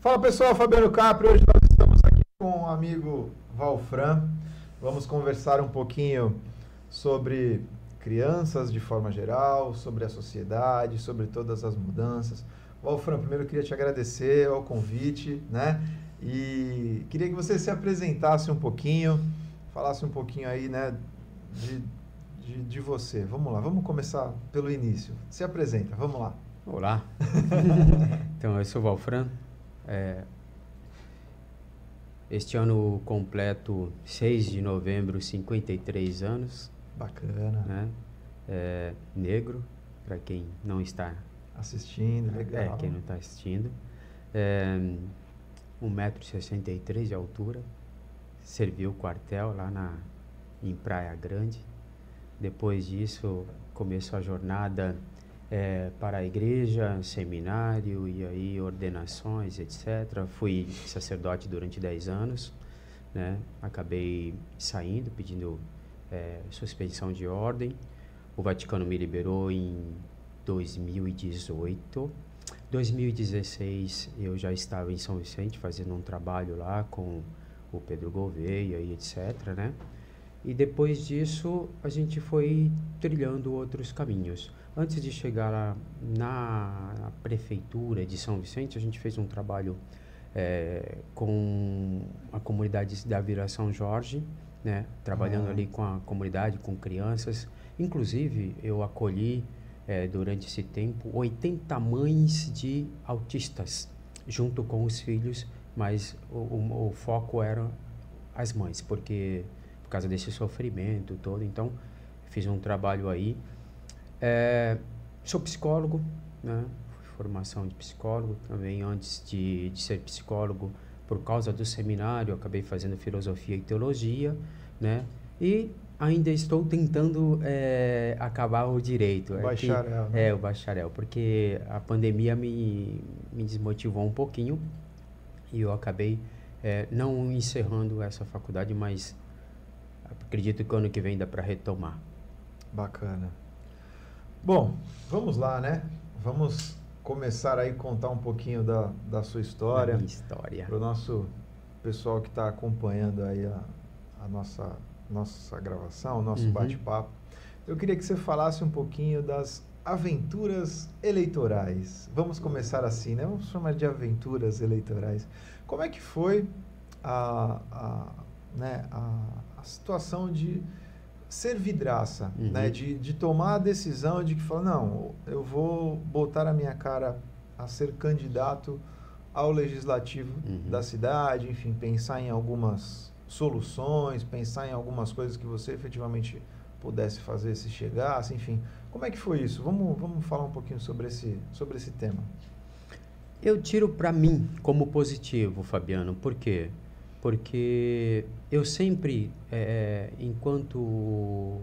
Fala pessoal, Fabiano Capri. Hoje nós estamos aqui com o amigo Valfran. Vamos conversar um pouquinho sobre crianças de forma geral, sobre a sociedade, sobre todas as mudanças. Valfran, primeiro eu queria te agradecer ao convite, né? E queria que você se apresentasse um pouquinho, falasse um pouquinho aí, né, de, de, de você. Vamos lá, vamos começar pelo início. Se apresenta, vamos lá. Olá. então, eu sou Valfran. É, este ano completo 6 de novembro, 53 anos. Bacana. Né? É, negro, para quem não está assistindo, legal. É, quem não está assistindo. É, 1,63m de altura. Serviu quartel lá na, em Praia Grande. Depois disso, começou a jornada é, para a igreja, seminário e aí ordenações, etc. Fui sacerdote durante 10 anos, né? Acabei saindo, pedindo é, suspensão de ordem. O Vaticano me liberou em 2018. 2016 eu já estava em São Vicente fazendo um trabalho lá com o Pedro Gouveia e etc, né? E depois disso a gente foi trilhando outros caminhos. Antes de chegar lá na prefeitura de São Vicente, a gente fez um trabalho é, com a comunidade da Vila São Jorge, né? Trabalhando uhum. ali com a comunidade, com crianças. Inclusive eu acolhi é, durante esse tempo 80 mães de autistas junto com os filhos, mas o, o, o foco era as mães, porque por causa desse sofrimento todo. Então, fiz um trabalho aí. É, sou psicólogo, né? Formação de psicólogo também. Antes de, de ser psicólogo, por causa do seminário, acabei fazendo filosofia e teologia, né? E ainda estou tentando é, acabar o direito. O bacharel. né? É, o bacharel, porque a pandemia me, me desmotivou um pouquinho e eu acabei é, não encerrando essa faculdade, mas acredito que ano que vem dá para retomar. Bacana. Bom, vamos lá, né? Vamos começar aí contar um pouquinho da, da sua história. Da história. Para o nosso pessoal que está acompanhando aí a, a nossa, nossa gravação, o nosso uhum. bate-papo. Eu queria que você falasse um pouquinho das aventuras eleitorais. Vamos começar assim, né? Vamos chamar de aventuras eleitorais. Como é que foi a, a, né, a, a situação de ser vidraça, uhum. né? De, de tomar a decisão de que fala, não, eu vou botar a minha cara a ser candidato ao legislativo uhum. da cidade, enfim, pensar em algumas soluções, pensar em algumas coisas que você efetivamente pudesse fazer se chegasse, enfim. Como é que foi isso? Vamos, vamos falar um pouquinho sobre esse, sobre esse tema. Eu tiro para mim como positivo, Fabiano. Por quê? Porque eu sempre, é, enquanto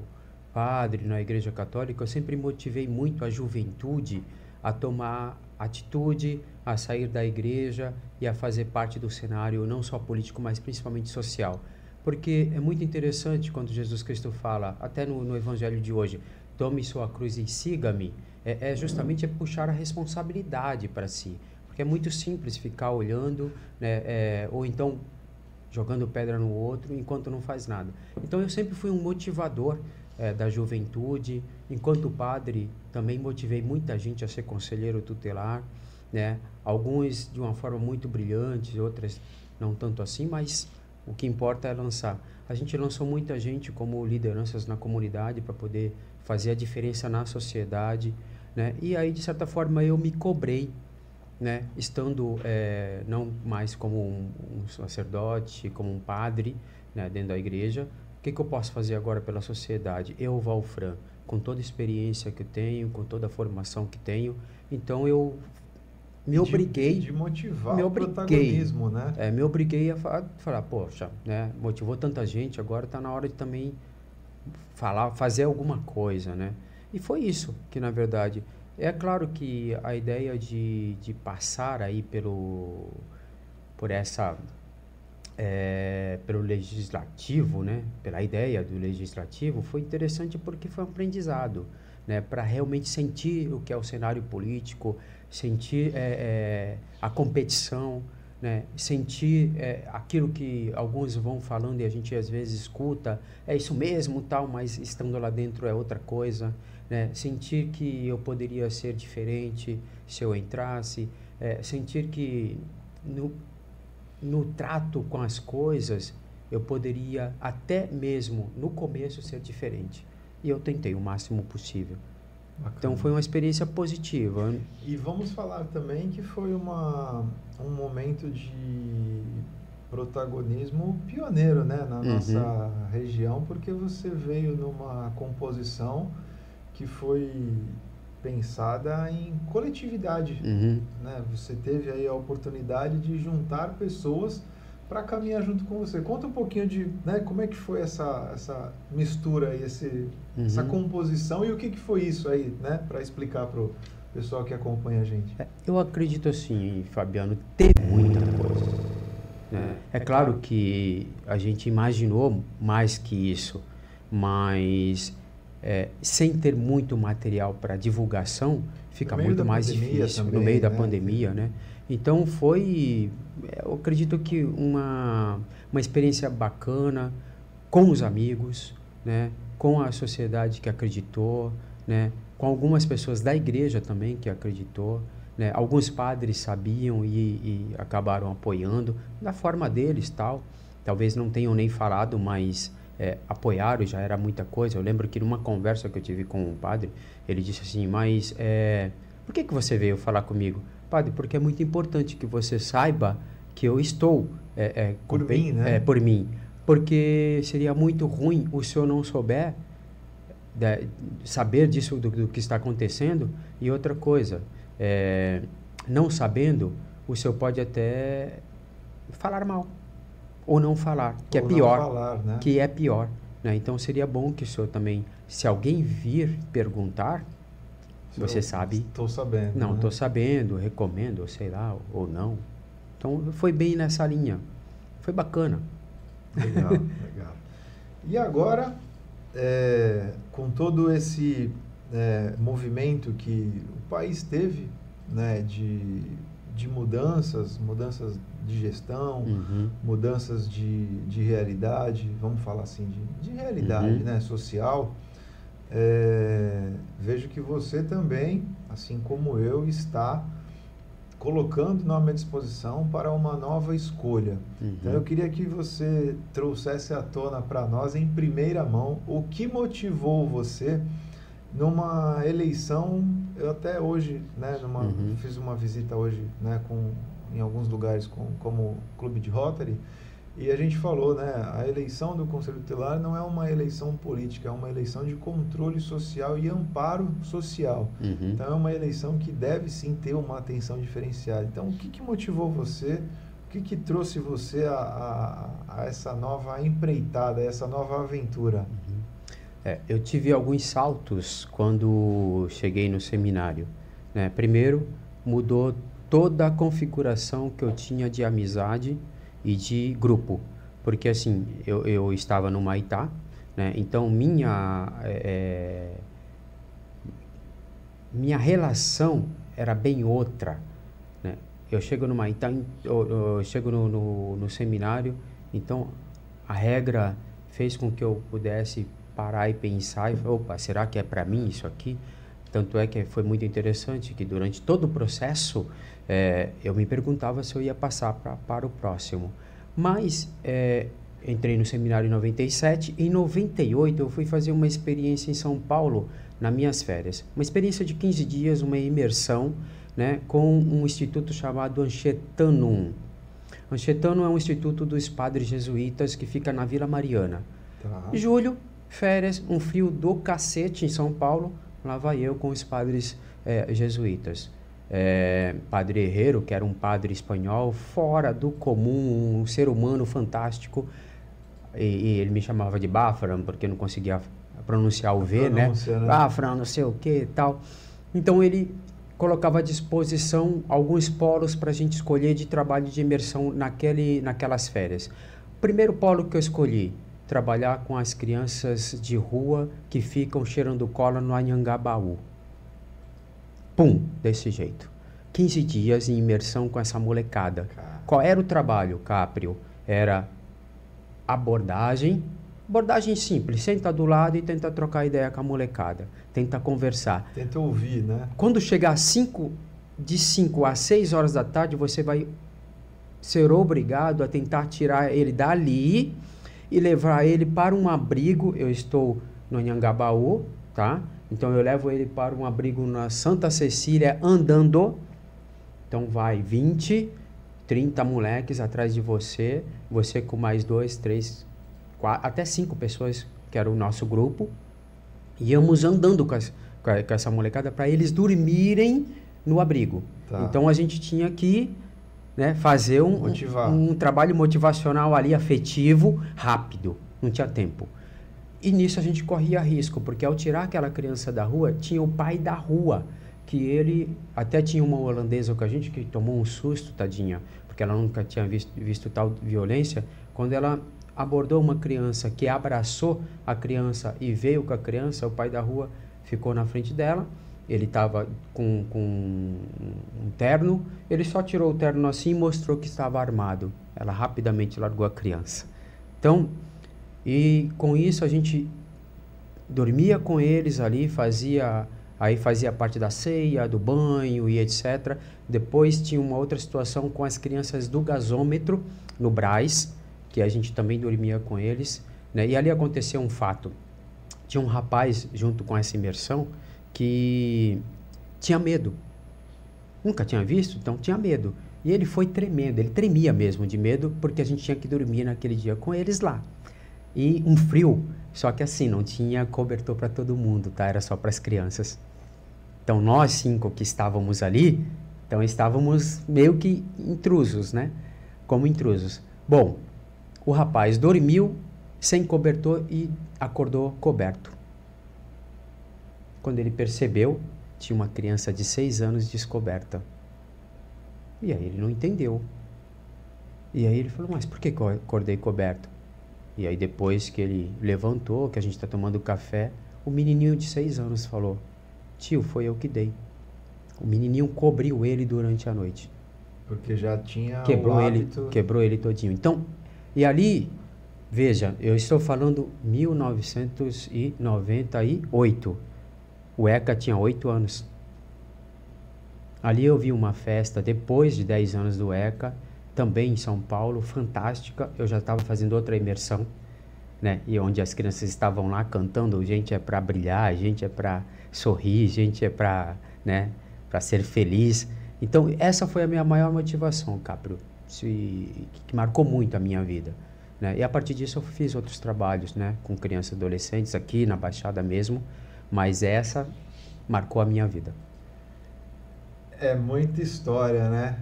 padre na Igreja Católica, eu sempre motivei muito a juventude a tomar atitude, a sair da igreja e a fazer parte do cenário não só político, mas principalmente social. Porque é muito interessante quando Jesus Cristo fala, até no, no Evangelho de hoje, tome sua cruz e siga-me, é, é justamente é puxar a responsabilidade para si. Porque é muito simples ficar olhando, né, é, ou então jogando pedra no outro enquanto não faz nada. Então eu sempre fui um motivador é, da juventude. Enquanto padre, também motivei muita gente a ser conselheiro tutelar, né? Alguns de uma forma muito brilhante, outras não tanto assim, mas o que importa é lançar. A gente lançou muita gente como lideranças na comunidade para poder fazer a diferença na sociedade, né? E aí de certa forma eu me cobrei né, estando é, não mais como um, um, sacerdote, como um padre né, dentro da igreja, o que, que eu posso fazer agora pela sociedade? Eu, Valfran, com toda a experiência que eu tenho, com toda a formação que tenho, então eu me obriguei de, de motivar me obriguei, o protagonismo, né? É, me obriguei a falar, falar, poxa, né, motivou tanta gente, agora está na hora de também falar, fazer alguma coisa, né? E foi isso que na verdade é claro que a ideia de, de passar aí pelo por essa é, pelo legislativo, né, pela ideia do legislativo, foi interessante porque foi um aprendizado, né, para realmente sentir o que é o cenário político, sentir é, é, a competição, né? sentir é, aquilo que alguns vão falando e a gente às vezes escuta, é isso mesmo, tal, mas estando lá dentro é outra coisa. Né? Sentir que eu poderia ser diferente se eu entrasse, é, sentir que no, no trato com as coisas eu poderia até mesmo no começo ser diferente. E eu tentei o máximo possível. Bacana. Então foi uma experiência positiva. E vamos falar também que foi uma, um momento de protagonismo pioneiro né, na uhum. nossa região, porque você veio numa composição que foi pensada em coletividade. Uhum. Né? Você teve aí a oportunidade de juntar pessoas para caminhar junto com você. Conta um pouquinho de né, como é que foi essa, essa mistura, esse, uhum. essa composição e o que, que foi isso aí, né, para explicar para o pessoal que acompanha a gente. É, eu acredito assim, Fabiano, tem muita coisa. Né? É claro que a gente imaginou mais que isso, mas é, sem ter muito material para divulgação, fica muito mais difícil também, no meio da né? pandemia, né? Então foi, eu acredito que uma, uma experiência bacana com os amigos, né? com a sociedade que acreditou, né? com algumas pessoas da igreja também que acreditou. Né? Alguns padres sabiam e, e acabaram apoiando da forma deles tal. Talvez não tenham nem falado, mas é, apoiaram já era muita coisa. Eu lembro que numa conversa que eu tive com um padre, ele disse assim: Mas é, por que, que você veio falar comigo? Padre, porque é muito importante que você saiba que eu estou é, é, por mim, né? É, por mim. Porque seria muito ruim o senhor não souber de, saber disso do, do, que está acontecendo. E outra coisa, é, não sabendo, o senhor pode até falar mal ou não falar, que é ou é pior, falar, né? que é pior. Né? Então seria bom que o senhor também, se alguém vir perguntar, se você sabe. Estou sabendo. Não, estou né? sabendo, recomendo, sei lá, ou não. Então foi bem nessa linha. Foi bacana. Legal, legal. E agora, é, com todo esse é, movimento que o país teve, né, de, de mudanças, mudanças de gestão, uhum. mudanças de, de realidade, vamos falar assim, de, de realidade uhum. né, social, é, vejo que você também, assim como eu, está colocando na minha disposição para uma nova escolha. Uhum. Então eu queria que você trouxesse à tona para nós, em primeira mão, o que motivou você numa eleição. Eu até hoje, né, numa, uhum. fiz uma visita hoje, né, com em alguns lugares com, como Clube de Rotary, e a gente falou, né, a eleição do Conselho Tutelar não é uma eleição política, é uma eleição de controle social e amparo social. Uhum. Então é uma eleição que deve sim ter uma atenção diferenciada. Então o que, que motivou você, o que, que trouxe você a, a, a essa nova empreitada, a essa nova aventura? É, eu tive alguns saltos quando cheguei no seminário. Né? Primeiro, mudou toda a configuração que eu tinha de amizade e de grupo. Porque assim, eu, eu estava no Maitá, né? então minha, é, é, minha relação era bem outra. Né? Eu chego no Maitá, eu, eu chego no, no, no seminário, então a regra fez com que eu pudesse parar e pensar e falar, opa, será que é para mim isso aqui? Tanto é que foi muito interessante que durante todo o processo é, eu me perguntava se eu ia passar pra, para o próximo. Mas é, entrei no seminário em 97. Em 98 eu fui fazer uma experiência em São Paulo nas minhas férias. Uma experiência de 15 dias, uma imersão né, com um instituto chamado Anchetanum. Anchetanum é um instituto dos padres jesuítas que fica na Vila Mariana. Tá. Julho, férias, um frio do cacete em São Paulo. Lá vai eu com os padres é, jesuítas é, Padre Herrero, que era um padre espanhol, fora do comum, um ser humano fantástico. E, e ele me chamava de Bafran, porque não conseguia pronunciar o V, né? né? Bafran, não sei o que e tal. Então ele colocava à disposição alguns polos para a gente escolher de trabalho de imersão naquele, naquelas férias. O primeiro polo que eu escolhi, trabalhar com as crianças de rua que ficam cheirando cola no Anhangabaú. Pum, desse jeito. 15 dias em imersão com essa molecada. Qual era o trabalho, Caprio? Era abordagem, abordagem simples, senta do lado e tenta trocar ideia com a molecada, tenta conversar. Tenta ouvir, né? Quando chegar cinco, de 5 a 6 horas da tarde, você vai ser obrigado a tentar tirar ele dali e levar ele para um abrigo. Eu estou no Nhangabaú, tá? Então eu levo ele para um abrigo na Santa Cecília andando. Então vai 20, 30 moleques atrás de você, você com mais dois, três, quatro, até cinco pessoas, que era o nosso grupo. Íamos andando com, as, com essa molecada para eles dormirem no abrigo. Tá. Então a gente tinha que né, fazer um, um, um, trabalho motivacional ali, afetivo, rápido. Não tinha tempo. E nisso a gente corria risco, porque ao tirar aquela criança da rua, tinha o pai da rua, que ele até tinha uma holandesa com a gente que tomou um susto, tadinha, porque ela nunca tinha visto, visto tal violência. Quando ela abordou uma criança que abraçou a criança e veio com a criança, o pai da rua ficou na frente dela ele estava com, com um terno, ele só tirou o terno assim e mostrou que estava armado. Ela rapidamente largou a criança. Então, e com isso a gente dormia com eles ali, fazia aí fazia parte da ceia, do banho e etc. Depois tinha uma outra situação com as crianças do gasômetro no Braz, que a gente também dormia com eles, né? E ali aconteceu um fato. Tinha um rapaz junto com essa imersão que tinha medo. Nunca tinha visto, então tinha medo. E ele foi tremendo, ele tremia mesmo de medo, porque a gente tinha que dormir naquele dia com eles lá. E um frio, só que assim, não tinha cobertor para todo mundo, tá? Era só para as crianças. Então nós cinco que estávamos ali, então estávamos meio que intrusos, né? Como intrusos. Bom, o rapaz dormiu sem cobertor e acordou coberto. Quando ele percebeu, tinha uma criança de seis anos descoberta. E aí ele não entendeu. E aí ele falou, mas por que eu acordei coberto? E aí depois que ele levantou, que a gente está tomando café, o menininho de seis anos falou, tio, foi eu que dei. O menininho cobriu ele durante a noite. Porque já tinha quebrou ele, quebrou ele todinho. Então, e ali, veja, eu estou falando 1998. O ECA tinha oito anos. Ali eu vi uma festa, depois de dez anos do ECA, também em São Paulo, fantástica. Eu já estava fazendo outra imersão, né? E onde as crianças estavam lá cantando, gente é para brilhar, gente é para sorrir, gente é para, né, para ser feliz. Então, essa foi a minha maior motivação, Caprio, que marcou muito a minha vida. Né? E a partir disso eu fiz outros trabalhos, né, com crianças e adolescentes aqui na Baixada mesmo, mas essa marcou a minha vida. É muita história, né?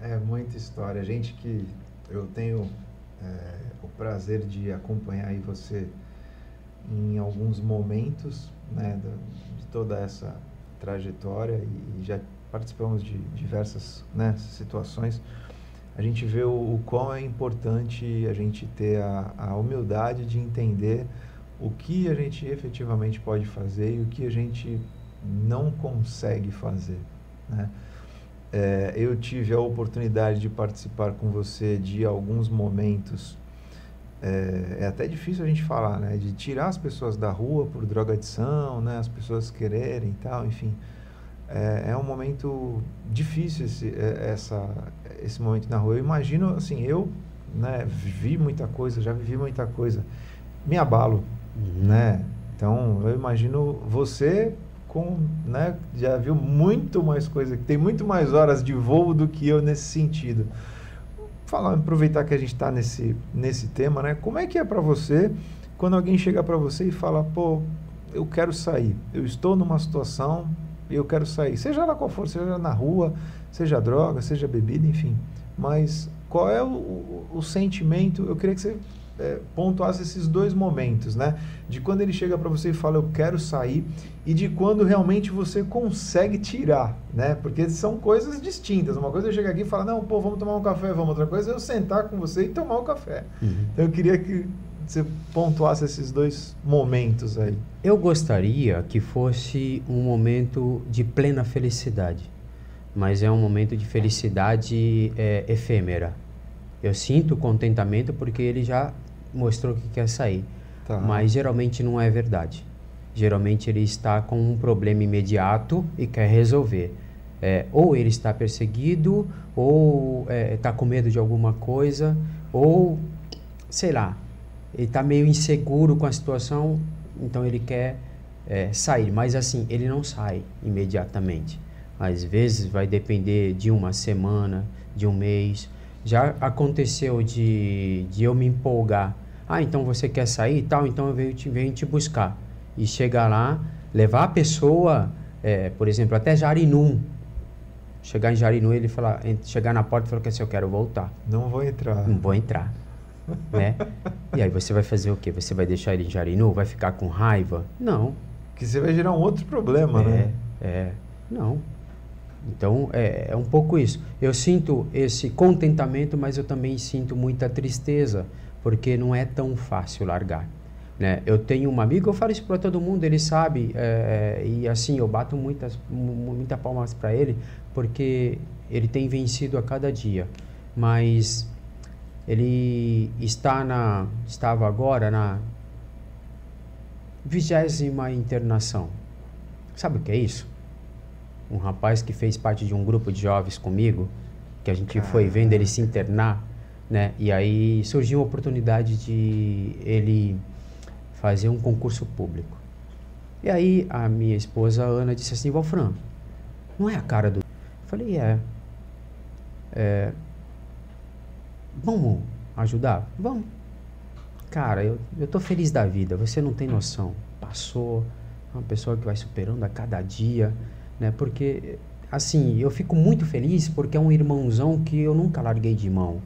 É muita história. Gente que eu tenho é, o prazer de acompanhar aí você em alguns momentos né, de toda essa trajetória e, já participamos de diversas né, situações. A gente vê o, o quão é importante a gente ter a, a humildade de entender o que a gente efetivamente pode fazer e o que a gente não consegue fazer. Né? É, eu tive a oportunidade de participar com você de alguns momentos. É, é, até difícil a gente falar, né? De tirar as pessoas da rua por drogadição, né? As pessoas quererem e tal, enfim. É, é um momento difícil esse, é, essa, esse momento na rua. Eu imagino, assim, eu né, vi muita coisa, já vivi muita coisa. Me abalo, né? Então, eu imagino você com, né, já viu muito mais coisa, tem muito mais horas de voo do que eu nesse sentido. Falar, aproveitar que a gente está nesse, nesse tema, né? Como é que é para você quando alguém chega para você e fala, pô, eu quero sair, eu estou numa situação e eu quero sair, seja lá qual for, seja na rua, seja droga, seja bebida, enfim. Mas qual é o, o, o sentimento? Eu queria que você é, pontuasse esses dois momentos, né? De quando ele chega para você e fala eu quero sair e de quando realmente você consegue tirar, né? Porque são coisas distintas. Uma coisa é eu chegar aqui e falar não, pô, vamos tomar um café, vamos. Outra coisa é eu sentar com você e tomar o um café. Uhum. Então eu queria que você pontuasse esses dois momentos aí. Eu gostaria que fosse um momento de plena felicidade. mas é um momento de felicidade é, efêmera. Eu sinto contentamento porque ele já mostrou que quer sair. Tá. Mas geralmente não é verdade. Geralmente ele está com um problema imediato e quer resolver. É, ou ele está perseguido, ou é, está com medo de alguma coisa, ou sei lá, ele está meio inseguro com a situação, então ele quer é, sair. Mas assim, ele não sai imediatamente. Às vezes vai depender de uma semana, de um mês. Já aconteceu de, de eu me empolgar. Ah, então você quer sair e tal, então eu venho te, venho te buscar. E chegar lá, levar a pessoa, é, por exemplo, até Jarinu. Chegar em Jarinu, ele falar, chegar na porta e falar que assim, eu quero voltar. Não vou entrar. Não vou entrar. né? E aí você vai fazer o quê? Você vai deixar ele em Jarinu? Vai ficar com raiva? Não. Que você vai gerar um outro problema, é, né? É, não. Então é, é um pouco isso. Eu sinto esse contentamento, mas eu também sinto muita tristeza, porque não é tão fácil largar. Né? Eu tenho um amigo, eu falo isso para todo mundo, ele sabe, é, é, e assim, eu bato muitas, muita palmas para ele, porque ele tem vencido a cada dia. Mas ele está na, estava agora na vigésima internação. Sabe o que é isso? Um rapaz que fez parte de um grupo de jovens comigo, que a gente foi vendo ele se internar, né? E aí surgiu a oportunidade de ele fazer um concurso público. E aí a minha esposa Ana disse assim, Valfran, não é a cara do... Eu falei, é. é vamos ajudar? Vamos. Cara, eu, eu tô feliz da vida, você não tem noção. Passou, é uma pessoa que vai superando a cada dia, né? Porque, assim, eu fico muito feliz porque é um irmãozão que eu nunca larguei de mão,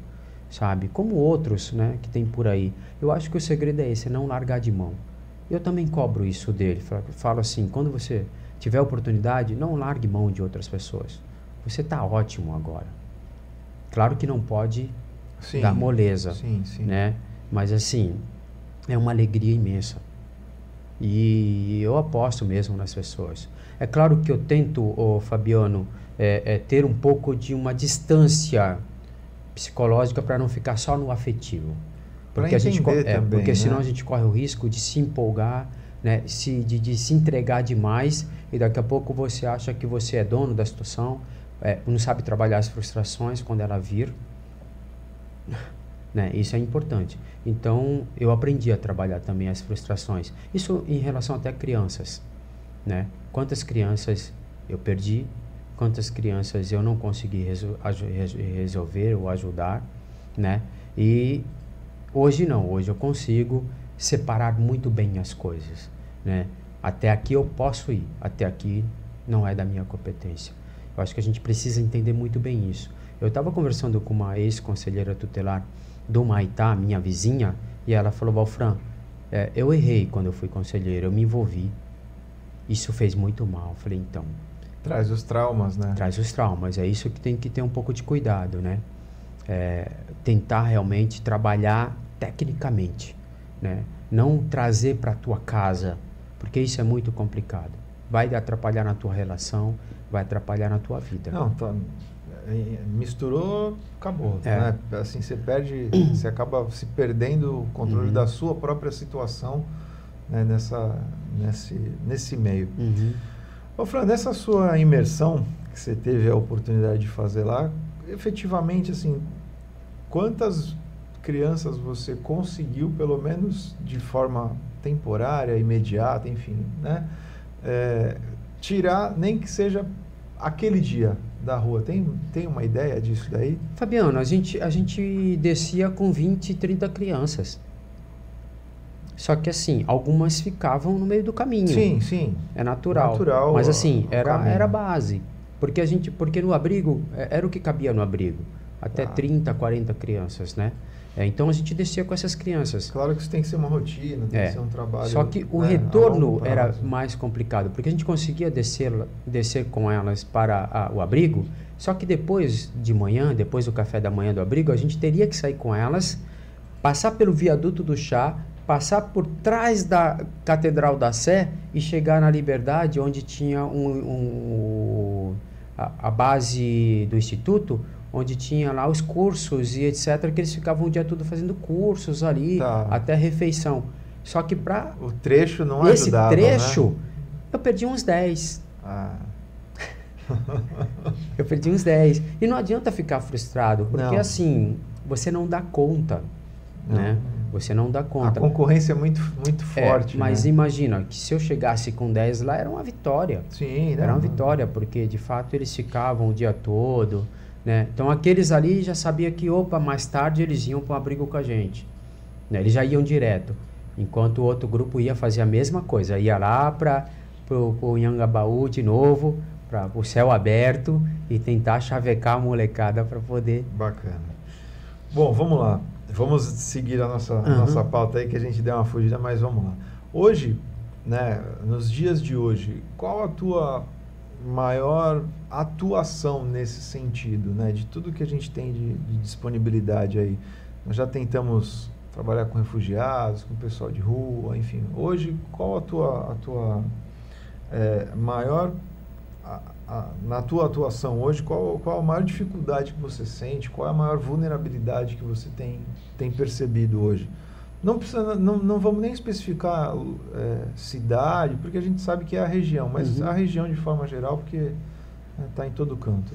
sabe? Como outros, né, que tem por aí. Eu acho que o segredo é esse, é não largar de mão. Eu também cobro isso dele. Falo assim, quando você tiver oportunidade, não largue mão de outras pessoas. Você está ótimo agora. Claro que não pode sim, dar moleza, sim, sim. né? Mas assim, é uma alegria imensa. E eu aposto mesmo nas pessoas. É claro que eu tento, oh, Fabiano, é, é, ter um pouco de uma distância psicológica para não ficar só no afetivo. Porque, a gente, é, também, porque né? senão a gente corre o risco de se empolgar, né? se, de, de se entregar demais e daqui a pouco você acha que você é dono da situação, é, não sabe trabalhar as frustrações quando ela vir. Né? Isso é importante. Então, eu aprendi a trabalhar também as frustrações. Isso em relação até a crianças. Né? Quantas crianças eu perdi, quantas crianças eu não consegui resol resolver ou ajudar. Né? E hoje não, hoje eu consigo separar muito bem as coisas. Né? Até aqui eu posso ir, até aqui não é da minha competência. Eu acho que a gente precisa entender muito bem isso. Eu estava conversando com uma ex-conselheira tutelar do Maitá, minha vizinha, e ela falou, Valfran, é, eu errei quando eu fui conselheiro, eu me envolvi. Isso fez muito mal. Eu falei, então... Traz os traumas, né? Traz os traumas. É isso que tem que ter um pouco de cuidado, né? É, tentar realmente trabalhar tecnicamente, né? Não trazer para a tua casa, porque isso é muito complicado. Vai atrapalhar na tua relação, vai atrapalhar na tua vida. Não, tá, misturou, acabou. É. Né? Assim, você perde, você acaba se perdendo o controle uhum. da sua própria situação né? nessa, nesse, nesse meio. Uhum. Ô, Fran, nessa sua imersão que você teve a oportunidade de fazer lá, efetivamente, assim, quantas crianças você conseguiu, pelo menos de forma temporária, imediata, enfim, né? É, tirar, nem que seja aquele dia, da rua. Tem, tem uma ideia disso daí? Fabiano, a gente, a gente descia com 20, 30 crianças. Só que assim, algumas ficavam no meio do caminho. Sim, sim. É natural. natural Mas assim, era, era base. Porque a gente, porque no abrigo, é, era o que cabia no abrigo. Até ah. 30, 40 crianças, né? É, então a gente descia com essas crianças. Claro que isso tem que ser uma rotina, tem é. que ser um trabalho. Só que o né, retorno era mais complicado, porque a gente conseguia descer, descer com elas para a, o abrigo, só que depois de manhã, depois do café da manhã do abrigo, a gente teria que sair com elas, passar pelo viaduto do chá, passar por trás da Catedral da Sé e chegar na Liberdade, onde tinha um, um a, a base do instituto, onde tinha lá os cursos e etc, que eles ficavam o dia todo fazendo cursos ali, Tá. até refeição. Só que para O trecho não esse ajudava, trecho, né? eu perdi uns 10. Ah, Eu perdi uns 10. E não adianta ficar frustrado, porque Não. assim, você não dá conta, Não. né? Você não dá a conta. concorrência é muito, muito É, forte, mas né? imagina que se eu chegasse com 10 lá, era uma vitória. Sim, Era uma vitória, porque de fato eles ficavam o dia todo, né? Então aqueles ali já sabia que, opa, mais tarde eles iam para um abrigo com a gente. né? Eles já iam direto. Enquanto o outro grupo ia fazer a mesma coisa, ia lá para o Yangabaú de novo, para o céu aberto e tentar chavecar a molecada para poder. Bacana. Bom, vamos lá. Vamos seguir a nossa, a Aham. nossa pauta aí, que a gente deu uma fugida, mas vamos lá. Hoje, né, nos dias de hoje, qual a tua maior atuação nesse sentido, né? De tudo que a gente tem de, de disponibilidade aí. Nós já tentamos trabalhar com refugiados, com pessoal de rua, enfim. Hoje, qual a tua, a tua eh, maior a- na tua atuação hoje, qual, qual a maior dificuldade que você sente? Qual é a maior vulnerabilidade que você tem, tem percebido hoje? Não, precisa, não, não vamos nem especificar é, cidade, porque a gente sabe que é a região, mas Uhum. a região de forma geral, porque está em todo canto.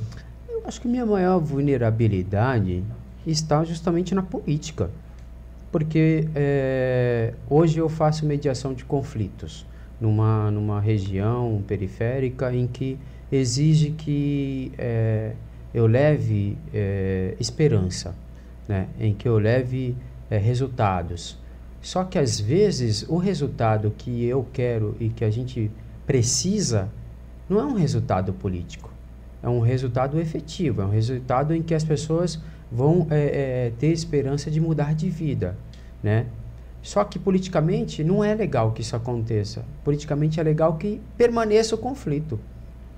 Eu acho que minha maior vulnerabilidade está justamente na política. Porque eh, hoje eu faço mediação de conflitos numa, numa região periférica em que exige que eh, eu leve eh, esperança, né? em que eu leve eh, resultados. Só que às vezes o resultado que eu quero e que a gente precisa não é um resultado político é um resultado efetivo, é um resultado em que as pessoas vão é, é, ter esperança de mudar de vida, né? Só que politicamente não é legal que isso aconteça. Politicamente é legal que permaneça o conflito.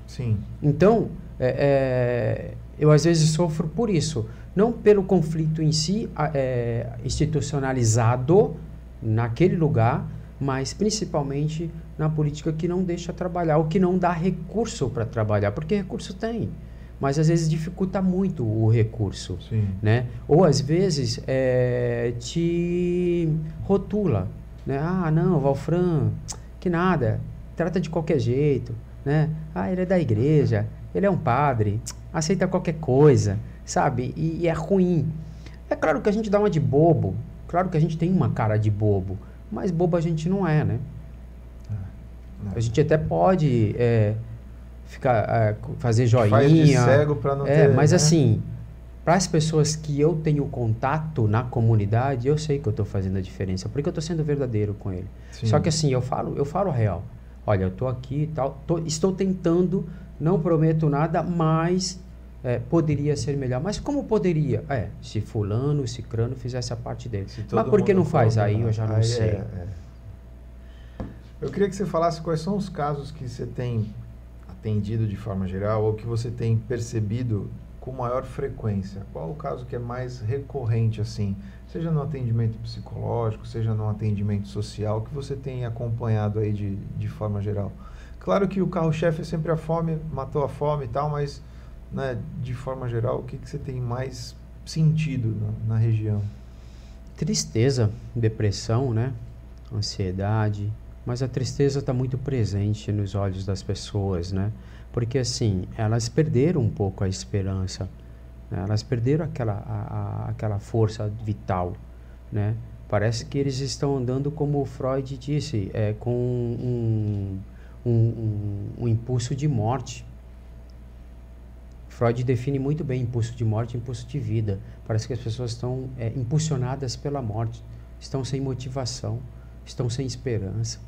Sim. Então, é, é, eu às vezes sofro por isso. Não pelo conflito em si, é, institucionalizado naquele lugar, mas principalmente na política que não deixa trabalhar, ou que não dá recurso para trabalhar, porque recurso tem, mas às vezes dificulta muito o recurso Sim. né? Ou às vezes é, te rotula, né? Ah, não, Valfran, que nada, trata de qualquer jeito, né? Ah, ele é da igreja, ele é um padre, aceita qualquer coisa, sabe? E, e é ruim. É claro que a gente dá uma de bobo, claro que a gente tem uma cara de bobo, mas bobo a gente não é, né? A gente até pode é, ficar, é, fazer joinha. Faz de cego para não É, ter. mas né? assim, para as pessoas que eu tenho contato na comunidade, eu sei que eu estou fazendo a diferença, porque eu estou sendo verdadeiro com ele. Sim. Só que assim, eu falo, eu falo a real. Olha, eu estou aqui e tal, tô- estou tentando, não prometo nada, mas é, poderia ser melhor. Mas como poderia? É, se fulano, cicrano fizesse a parte dele. Se Mas por que não faz? Aí eu mudar. já não Aí sei. é, é. Eu queria que você falasse quais são os casos que você tem atendido de forma geral ou que você tem percebido com maior frequência. Qual o caso que é mais recorrente assim, seja no atendimento psicológico, seja no atendimento social, que você tem acompanhado aí de, de forma geral? Claro que o carro-chefe é sempre a fome, matou a fome e tal, mas né, de forma geral, o que, que você tem mais sentido na, na região? Tristeza, depressão, né? Ansiedade. Mas a tristeza está muito presente nos olhos das pessoas, né? Porque assim, elas perderam um pouco a esperança. Né? Elas perderam aquela, a, a- aquela força vital, né? Parece que eles estão andando como Freud disse, é, com um, um, um, um impulso de morte. Freud define muito bem impulso de morte e impulso de vida. Parece que as pessoas estão é, impulsionadas pela morte, estão sem motivação, estão sem esperança.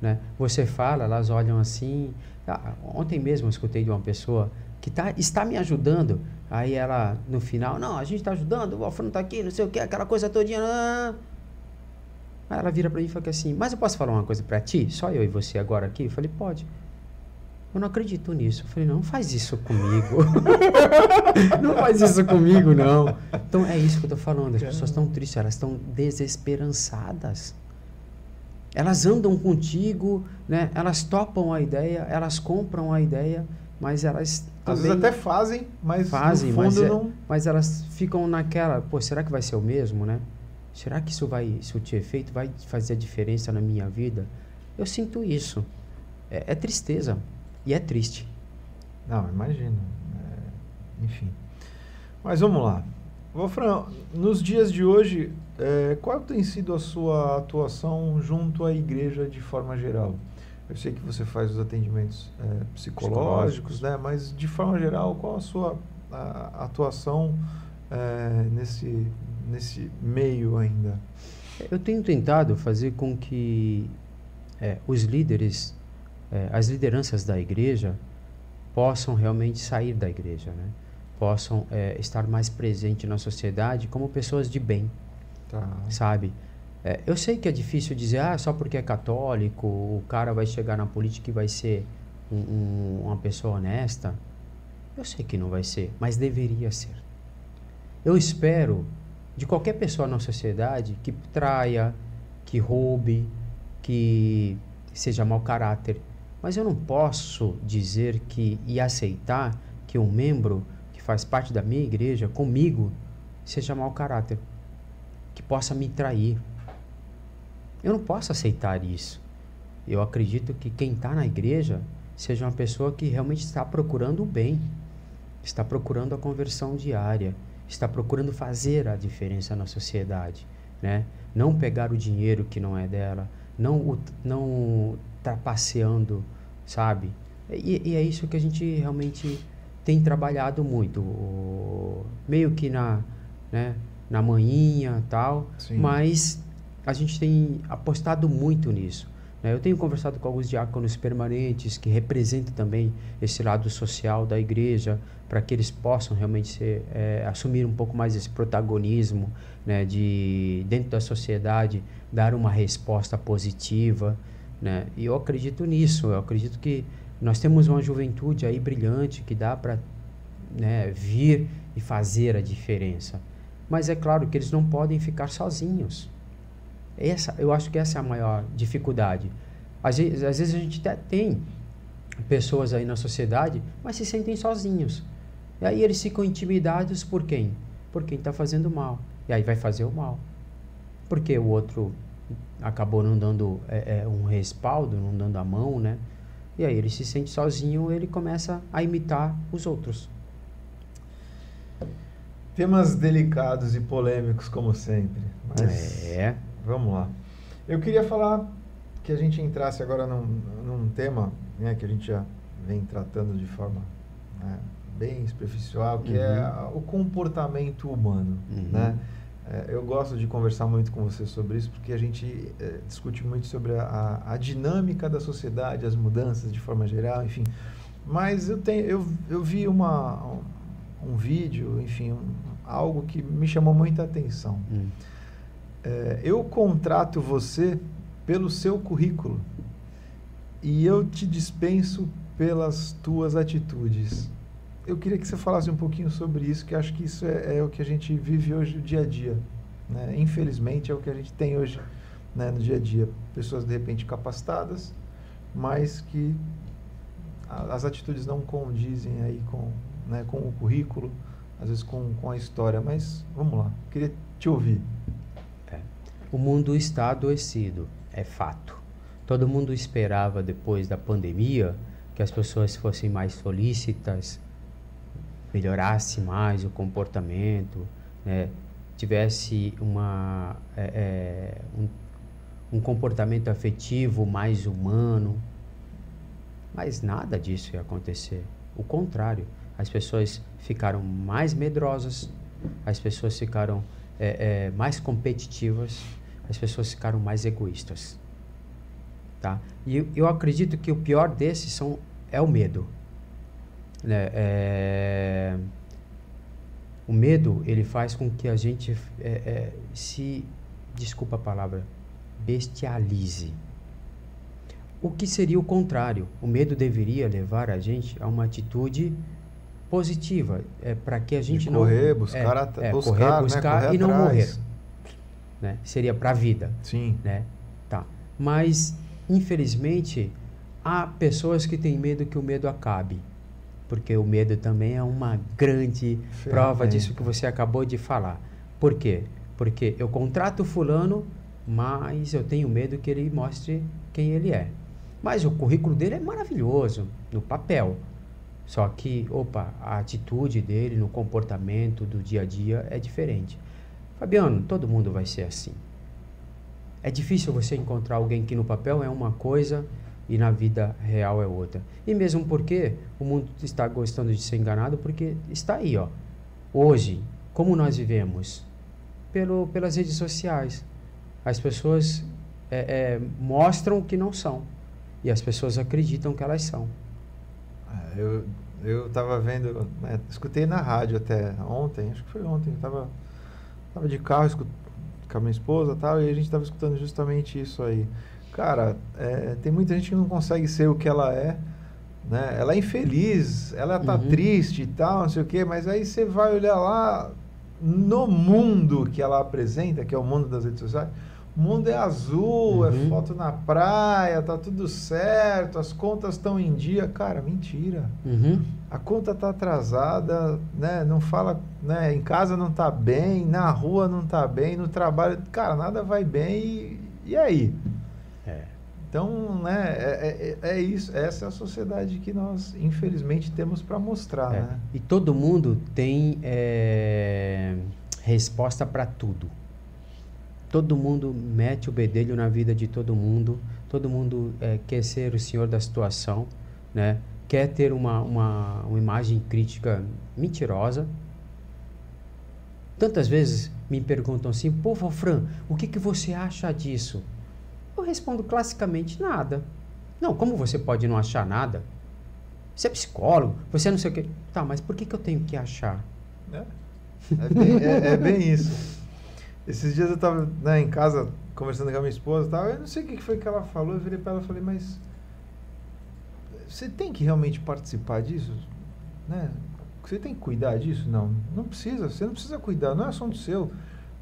Né? Você fala, elas olham assim. Ah, ontem mesmo eu escutei de uma pessoa que tá, está me ajudando. Aí ela, no final, não, a gente está ajudando, o Alfredo está aqui, não sei o que, aquela coisa todinha. ah." Aí ela vira para mim e fala assim, mas eu posso falar uma coisa para ti? Só eu e você agora aqui? Eu falei, pode. Eu não acredito nisso. Eu falei, não faz isso comigo. não faz isso comigo, não. Então é isso que eu tô falando. As pessoas estão tristes, elas estão desesperançadas. Elas andam contigo, né? Elas topam a ideia, elas compram a ideia mas elas às vezes até fazem, mas fazem, no fundo mas, é, não. mas elas ficam naquela, pô, será que vai ser o mesmo, né? Será que isso vai surtir efeito, vai fazer a diferença na minha vida? Eu sinto isso. É, é tristeza e é triste. Não, imagino. É, enfim. Mas vamos lá. Wolfram, nos dias de hoje, é, qual tem sido a sua atuação junto à igreja de forma geral? Eu sei que você faz os atendimentos é, psicológicos, né? mas de forma geral, qual a sua a, atuação é, nesse, nesse meio ainda? Eu tenho tentado fazer com que é, os líderes, as lideranças da igreja, possam realmente sair da igreja, né? possam estar mais presentes na sociedade como pessoas de bem, tá. sabe? É, eu sei que é difícil dizer, ah, só porque é católico, o cara vai chegar na política e vai ser um, um, uma pessoa honesta. Eu sei que não vai ser, mas deveria ser. Eu espero de qualquer pessoa na sociedade que traia, que roube, que seja mau caráter. Mas eu não posso dizer que e aceitar que um membro que faz parte da minha igreja comigo seja mau caráter, que possa me trair, eu não posso aceitar isso. Eu acredito que quem está na igreja seja uma pessoa que realmente está procurando o bem, está procurando a conversão diária, está procurando fazer a diferença na sociedade, né? Não pegar o dinheiro que não é dela, não não trapaceando, sabe? E, e, é isso que a gente realmente tem trabalhado muito, meio que na, né, na manhinha tal, Sim. mas a gente tem apostado muito nisso. Né? Eu tenho conversado com alguns diáconos permanentes que representam também esse lado social da igreja, para que eles possam realmente ser, é, assumir um pouco mais esse protagonismo né, de dentro da sociedade, dar uma resposta positiva. Né? E eu acredito nisso, eu acredito que nós temos uma juventude aí brilhante que dá para né, vir e fazer a diferença. Mas é claro que eles não podem ficar sozinhos. Essa, eu acho que essa é a maior dificuldade. Às vezes, às vezes a gente até tem pessoas aí na sociedade, mas se sentem sozinhos. E aí eles ficam intimidados por quem? Por quem está fazendo mal. E aí vai fazer o mal. Porque o outro acabou não dando é, é, um respaldo, não dando a mão, né? E aí ele se sente sozinho, ele começa a imitar os outros. Temas delicados e polêmicos, como sempre. Mas... É. Vamos lá. Eu queria falar que a gente entrasse agora num, num tema né, que a gente já vem tratando de forma né, bem superficial, que é uhum. é o comportamento humano. Uhum. Né? É, eu gosto de conversar muito com você sobre isso, porque a gente é, discute muito sobre a, a, dinâmica da sociedade, as mudanças de forma geral, enfim. Mas eu, tenho, eu, eu vi uma, um, um vídeo, enfim, um, algo que me chamou muita atenção. Uhum é, eu contrato você pelo seu currículo e eu te dispenso pelas tuas atitudes. Eu queria que você falasse um pouquinho sobre isso, que acho que isso é, é o que a gente vive hoje, o dia a dia. Né? Infelizmente, é o que a gente tem hoje né, no dia a dia. Pessoas, de repente, capacitadas, mas que a, as atitudes não condizem aí com, né, com o currículo, às vezes com, com a história. Mas vamos lá, queria te ouvir. O mundo está adoecido, é fato. Todo mundo esperava, depois da pandemia, que as pessoas fossem mais solícitas, melhorasse mais o comportamento, né? tivesse uma, é, é, um, um comportamento afetivo mais humano. Mas nada disso ia acontecer. O contrário, as pessoas ficaram mais medrosas, as pessoas ficaram é, é, mais competitivas, as pessoas ficaram mais egoístas. Tá? E eu, acredito que o pior desses são, é o medo. Né? É, o medo, ele faz com que a gente é, é, se, desculpa a palavra, bestialize. O que seria o contrário? O medo deveria levar a gente a uma atitude positiva, é para que a gente De não correr, buscar, é, é, buscar, correr, buscar né? correr e não atrás. morrer né? Seria para a vida. Sim. Né? Tá. Mas, infelizmente, há pessoas que têm medo que o medo acabe. Porque o medo também é uma grande prova disso que você acabou de falar. Por quê? Porque eu contrato fulano, mas eu tenho medo que ele mostre quem ele é. Mas o currículo dele é maravilhoso no papel. Só que, opa, a atitude dele no comportamento do dia a dia é diferente. Fabiano, todo mundo vai ser assim. É difícil você encontrar alguém que no papel é uma coisa e na vida real é outra. E mesmo porque o mundo está gostando de ser enganado, porque está aí, ó. Hoje, como nós vivemos? Pelo, pelas redes sociais. As pessoas é, é, mostram que não são. E as pessoas acreditam que elas são. É, eu eu estava vendo, né, escutei na rádio até ontem, acho que foi ontem, estava tava de carro escut, com a minha esposa tal, e a gente estava escutando justamente isso aí. Cara, é, tem muita gente que não consegue ser o que ela é, né? Ela é infeliz, ela tá uhum. triste e tal, não sei o quê, mas aí você vai olhar lá no mundo que ela apresenta, que é o mundo das redes sociais, o mundo é azul, é uhum. é foto na praia, tá tudo certo, as contas estão em dia. Cara, mentira. Uhum. A conta tá atrasada, né? Não fala, né? Em casa não tá bem, na rua não tá bem, no trabalho, cara, nada vai bem e, e aí? É. Então, né, é, é, é, isso, essa é a sociedade que nós, infelizmente, temos para mostrar, é. né? E todo mundo tem é, resposta para tudo todo mundo mete o bedelho na vida de todo mundo, todo mundo é, quer ser o senhor da situação, né? quer ter uma, uma, uma imagem crítica mentirosa. Tantas vezes me perguntam assim, pô, Fran, o que, que você acha disso? Eu respondo classicamente, nada. Não, como você pode não achar nada? Você é psicólogo, você não sei o quê. Tá, mas por que, que eu tenho que achar? É, é, bem, é, é bem isso. Esses dias eu estava né, em casa conversando com a minha esposa tal, eu não sei o que foi que ela falou, eu virei para ela e falei, mas você tem que realmente participar disso? Né? Você tem que cuidar disso? Não, não precisa, você não precisa cuidar, não é assunto seu.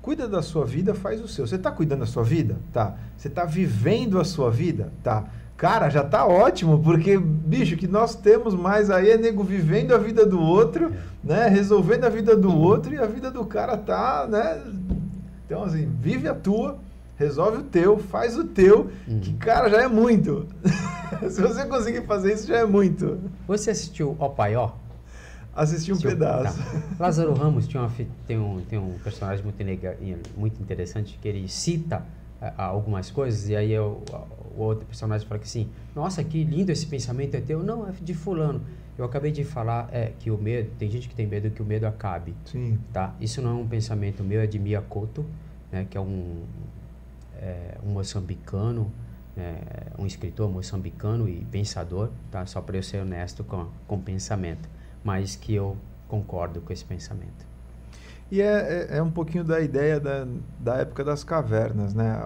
Cuida da sua vida, faz o seu. Você está cuidando da sua vida? Tá. Você está vivendo a sua vida? Tá. Cara, já tá ótimo, porque, bicho, que nós temos mais aí é nego vivendo a vida do outro, né? Resolvendo a vida do outro e a vida do cara tá, né? Então, assim, vive a tua, resolve o teu, faz o teu, uhum. que, cara, já é muito. Se você conseguir fazer isso, já é muito. Você assistiu O Paió? Assisti um pedaço. Tá. Lázaro Ramos tinha uma, tem, um, tem um personagem muito, muito interessante que ele cita uh, algumas coisas e aí eu, o outro personagem fala que assim, nossa, que lindo esse pensamento é teu. Não, é de fulano. Eu acabei de falar é, que o medo, tem gente que tem medo que o medo acabe. Sim. Tá? Isso não é um pensamento meu, é de Miyakoto, né, que é um, é, um moçambicano, é, um escritor moçambicano e pensador, tá? só para eu ser honesto com, com o pensamento, mas que eu concordo com esse pensamento. E é, é, é um pouquinho da ideia da, da época das cavernas, né?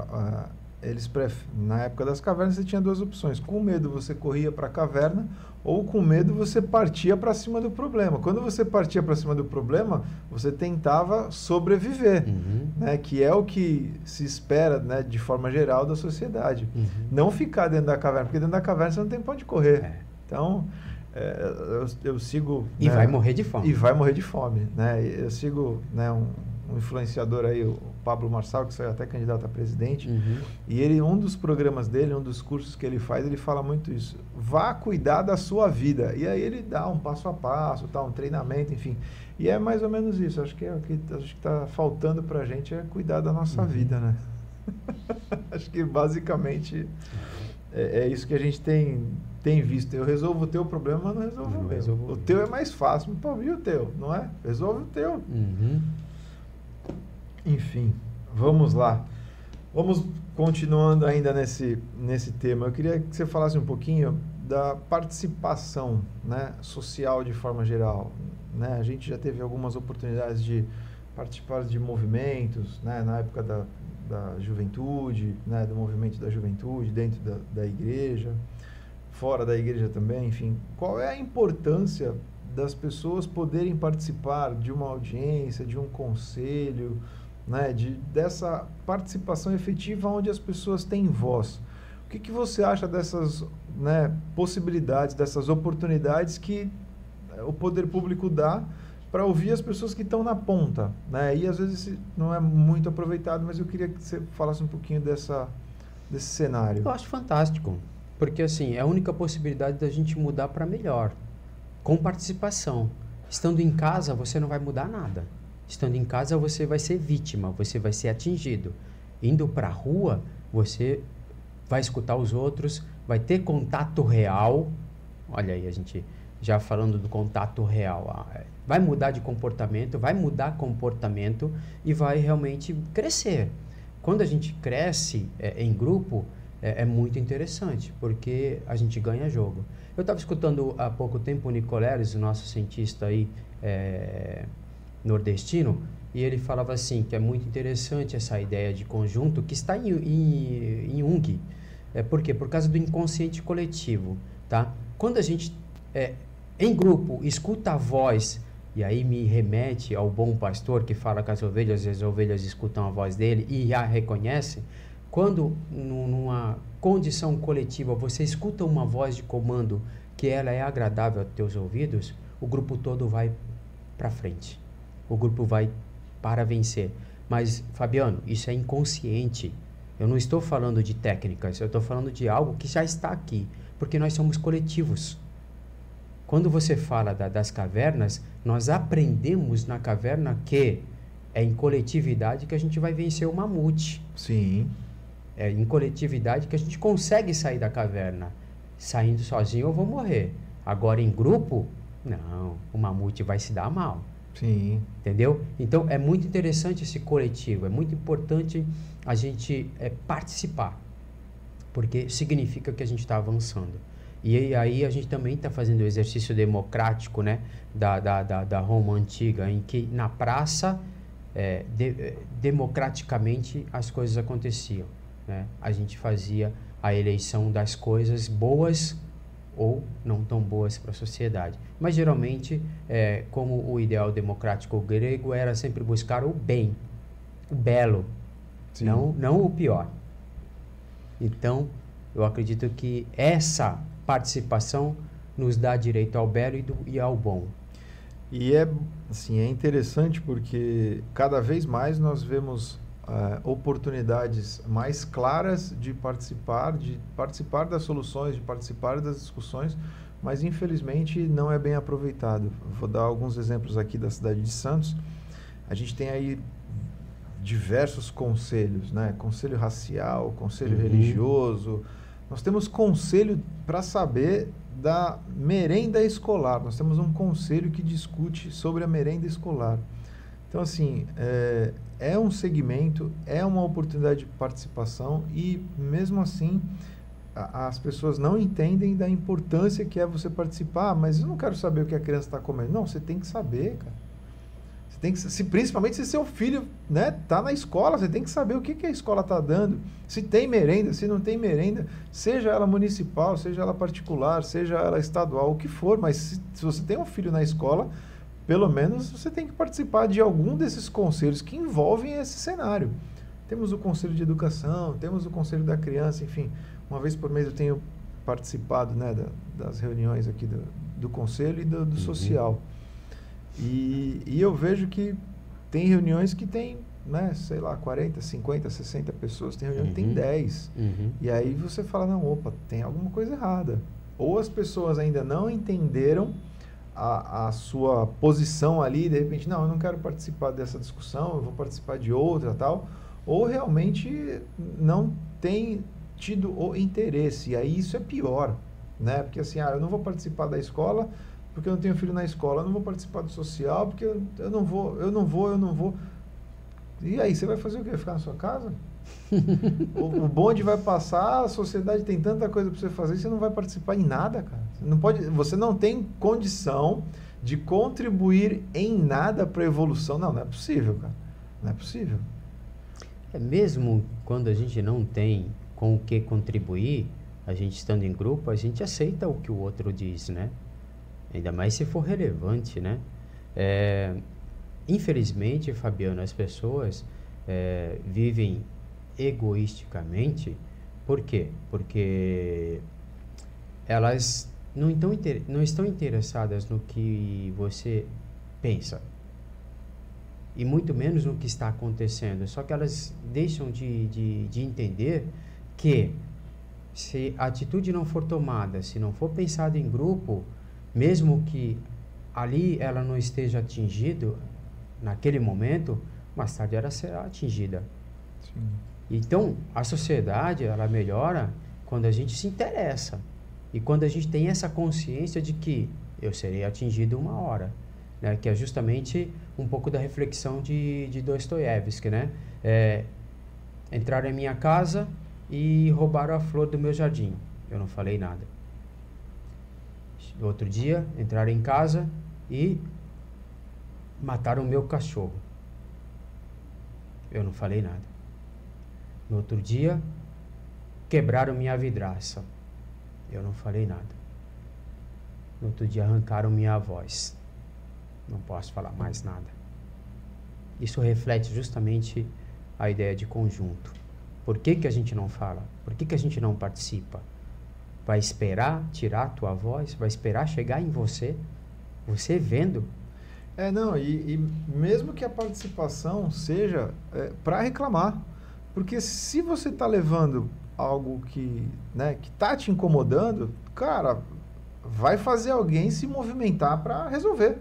eles pref... na época das cavernas você tinha duas opções. Com medo você corria para a caverna ou com medo você partia para cima do problema. Quando você partia para cima do problema, você tentava sobreviver, uhum. né? Que é o que se espera, né, de forma geral da sociedade. Uhum. Não ficar dentro da caverna, porque dentro da caverna você não tem ponto de correr. É. Então, é, eu, eu, sigo... E né, vai morrer de fome. E vai morrer de fome, né? Eu sigo né, um, um influenciador aí, o Pablo Marçal, que saiu até candidato a presidente, uhum. e ele, um dos programas dele, um dos cursos que ele faz, ele fala muito isso. Vá cuidar da sua vida. E aí ele dá um passo a passo, tá, um treinamento, enfim. E é mais ou menos isso. Acho que é o que está faltando para a gente é cuidar da nossa uhum. vida, né? acho que basicamente é, é, isso que a gente tem, tem visto. Eu resolvo o teu problema, mas não resolvo o meu. Resolvo o teu é mais fácil. Pô, e o teu, não é? Resolve o teu. Uhum. Enfim, vamos lá. Vamos continuando ainda nesse, nesse tema. Eu queria que você falasse um pouquinho da participação né, social de forma geral. Né? A gente já teve algumas oportunidades de participar de movimentos, né, na época da, da juventude, né, do movimento da juventude, dentro da, da igreja, fora da igreja também, enfim. Qual é a importância das pessoas poderem participar de uma audiência, de um conselho, né, de, dessa participação efetiva onde as pessoas têm voz. O que, que você acha dessas né, possibilidades, dessas oportunidades que o poder público dá para ouvir as pessoas que estão na ponta, né? E às vezes não é muito aproveitado, mas eu queria que você falasse um pouquinho dessa desse cenário. Eu acho fantástico, porque assim é a única possibilidade da gente mudar para melhor, com participação. Estando em casa, você não vai mudar nada. Estando em casa, você vai ser vítima, você vai ser atingido. Indo para a rua, você vai escutar os outros, vai ter contato real. Olha aí, a gente já falando do contato real. Ah, é, vai mudar de comportamento, vai mudar comportamento e vai realmente crescer. Quando a gente cresce é, em grupo, é, é, muito interessante, porque a gente ganha jogo. Eu estava escutando há pouco tempo o Nicoleres, o nosso cientista aí é, nordestino, e ele falava assim que é muito interessante essa ideia de conjunto que está em, em, em Jung. É, por quê? Por causa do inconsciente coletivo. Tá? Quando a gente, é, em grupo, escuta a voz, e aí me remete ao bom pastor que fala com as ovelhas, e as ovelhas escutam a voz dele e a reconhecem. Quando, numa condição coletiva, você escuta uma voz de comando que ela é agradável aos teus ouvidos, o grupo todo vai para frente. O grupo vai para vencer. Mas, Fabiano, isso é inconsciente. Eu não estou falando de técnicas, eu estou falando de algo que já está aqui, porque nós somos coletivos. Quando você fala da, das cavernas, nós aprendemos na caverna que é em coletividade que a gente vai vencer o mamute. Sim. É em coletividade que a gente consegue sair da caverna. Saindo sozinho eu vou morrer. Agora em grupo, não, o mamute vai se dar mal. Sim. Entendeu? Então é muito interessante esse coletivo, é muito importante a gente é, participar, porque significa que a gente está avançando. E aí a gente também está fazendo o exercício democrático né, da, da, da, da, Roma antiga, em que na praça, é, de, é, democraticamente, as coisas aconteciam. Né? A gente fazia a eleição das coisas boas ou não tão boas para a sociedade. Mas geralmente, é, como o ideal democrático grego era sempre buscar o bem, o belo, não, não o pior. Então, eu acredito que essa participação nos dá direito ao belo e, do, e ao bom. E é, assim, é interessante porque cada vez mais nós vemos uh, oportunidades mais claras de participar, de participar das soluções, de participar das discussões, mas infelizmente não é bem aproveitado. Vou dar alguns exemplos aqui da cidade de Santos. A gente tem aí diversos conselhos, né? Conselho racial, conselho uhum. religioso. Nós temos conselho para saber da merenda escolar. Nós temos um conselho que discute sobre a merenda escolar. Então, assim, é, é um segmento, é uma oportunidade de participação e, mesmo assim, as pessoas não entendem da importância que é você participar. Mas eu não quero saber o que a criança está comendo. Não, você tem que saber, cara. Você tem que, se, principalmente se seu filho né, tá na escola, você tem que saber o que, que a escola está dando. Se tem merenda, se não tem merenda, seja ela municipal, seja ela particular, seja ela estadual, o que for. Mas se, se você tem um filho na escola, pelo menos você tem que participar de algum desses conselhos que envolvem esse cenário. Temos o conselho de educação, temos o conselho da criança, enfim, uma vez por mês eu tenho participado né, da, das reuniões aqui do, do conselho e do, do uhum. social. E, e eu vejo que tem reuniões que tem, né, sei lá, 40, 50, 60 pessoas, tem reunião uhum. que tem 10. Uhum. uhum. E aí você fala, não, opa, tem alguma coisa errada. Ou as pessoas ainda não entenderam a, a sua posição ali, de repente, não, eu não quero participar dessa discussão, eu vou participar de outra tal, ou realmente não tem tido o interesse, e aí isso é pior, né? Porque assim, ah, eu não vou participar da escola porque eu não tenho filho na escola, eu não vou participar do social porque eu, eu não vou, eu não vou, eu não vou. E aí, você vai fazer o quê? Ficar na sua casa? o, o, bonde vai passar, a sociedade tem tanta coisa para você fazer, você não vai participar em nada, cara. Você não, pode, você não tem condição de contribuir em nada para a evolução. Não, não é possível, cara. Não é possível. É mesmo quando a gente não tem com o que contribuir, a gente estando em grupo, a gente aceita o que o outro diz, né? Ainda mais se for relevante, né? É, infelizmente, Fabiano, as pessoas é, vivem egoisticamente. Por quê? Porque elas não estão, não estão interessadas no que você pensa e muito menos no que está acontecendo. Só que elas deixam de, de, de entender que se a atitude não for tomada, se não for pensada em grupo, mesmo que ali ela não esteja atingido naquele momento, mais tarde ela será atingida. Sim. Então, a sociedade, ela melhora quando a gente se interessa. E quando a gente tem essa consciência de que eu serei atingido uma hora né, que é justamente um pouco da reflexão de, de Dostoiévski, né? É, entraram em minha casa e roubaram a flor do meu jardim. Eu não falei nada. Outro dia, entraram em casa e mataram o meu cachorro. Eu não falei nada. No outro dia, quebraram minha vidraça. Eu não falei nada. No outro dia, arrancaram minha voz não posso falar mais nada. Isso reflete justamente a ideia de conjunto. Por que, que a gente não fala? Por que, que a gente não participa? Vai esperar tirar a tua voz? Vai esperar chegar em você? Você vendo? É, não, e, e mesmo que a participação seja é, para reclamar. Porque se você está levando algo que né, que está te incomodando, cara, vai fazer alguém se movimentar para resolver.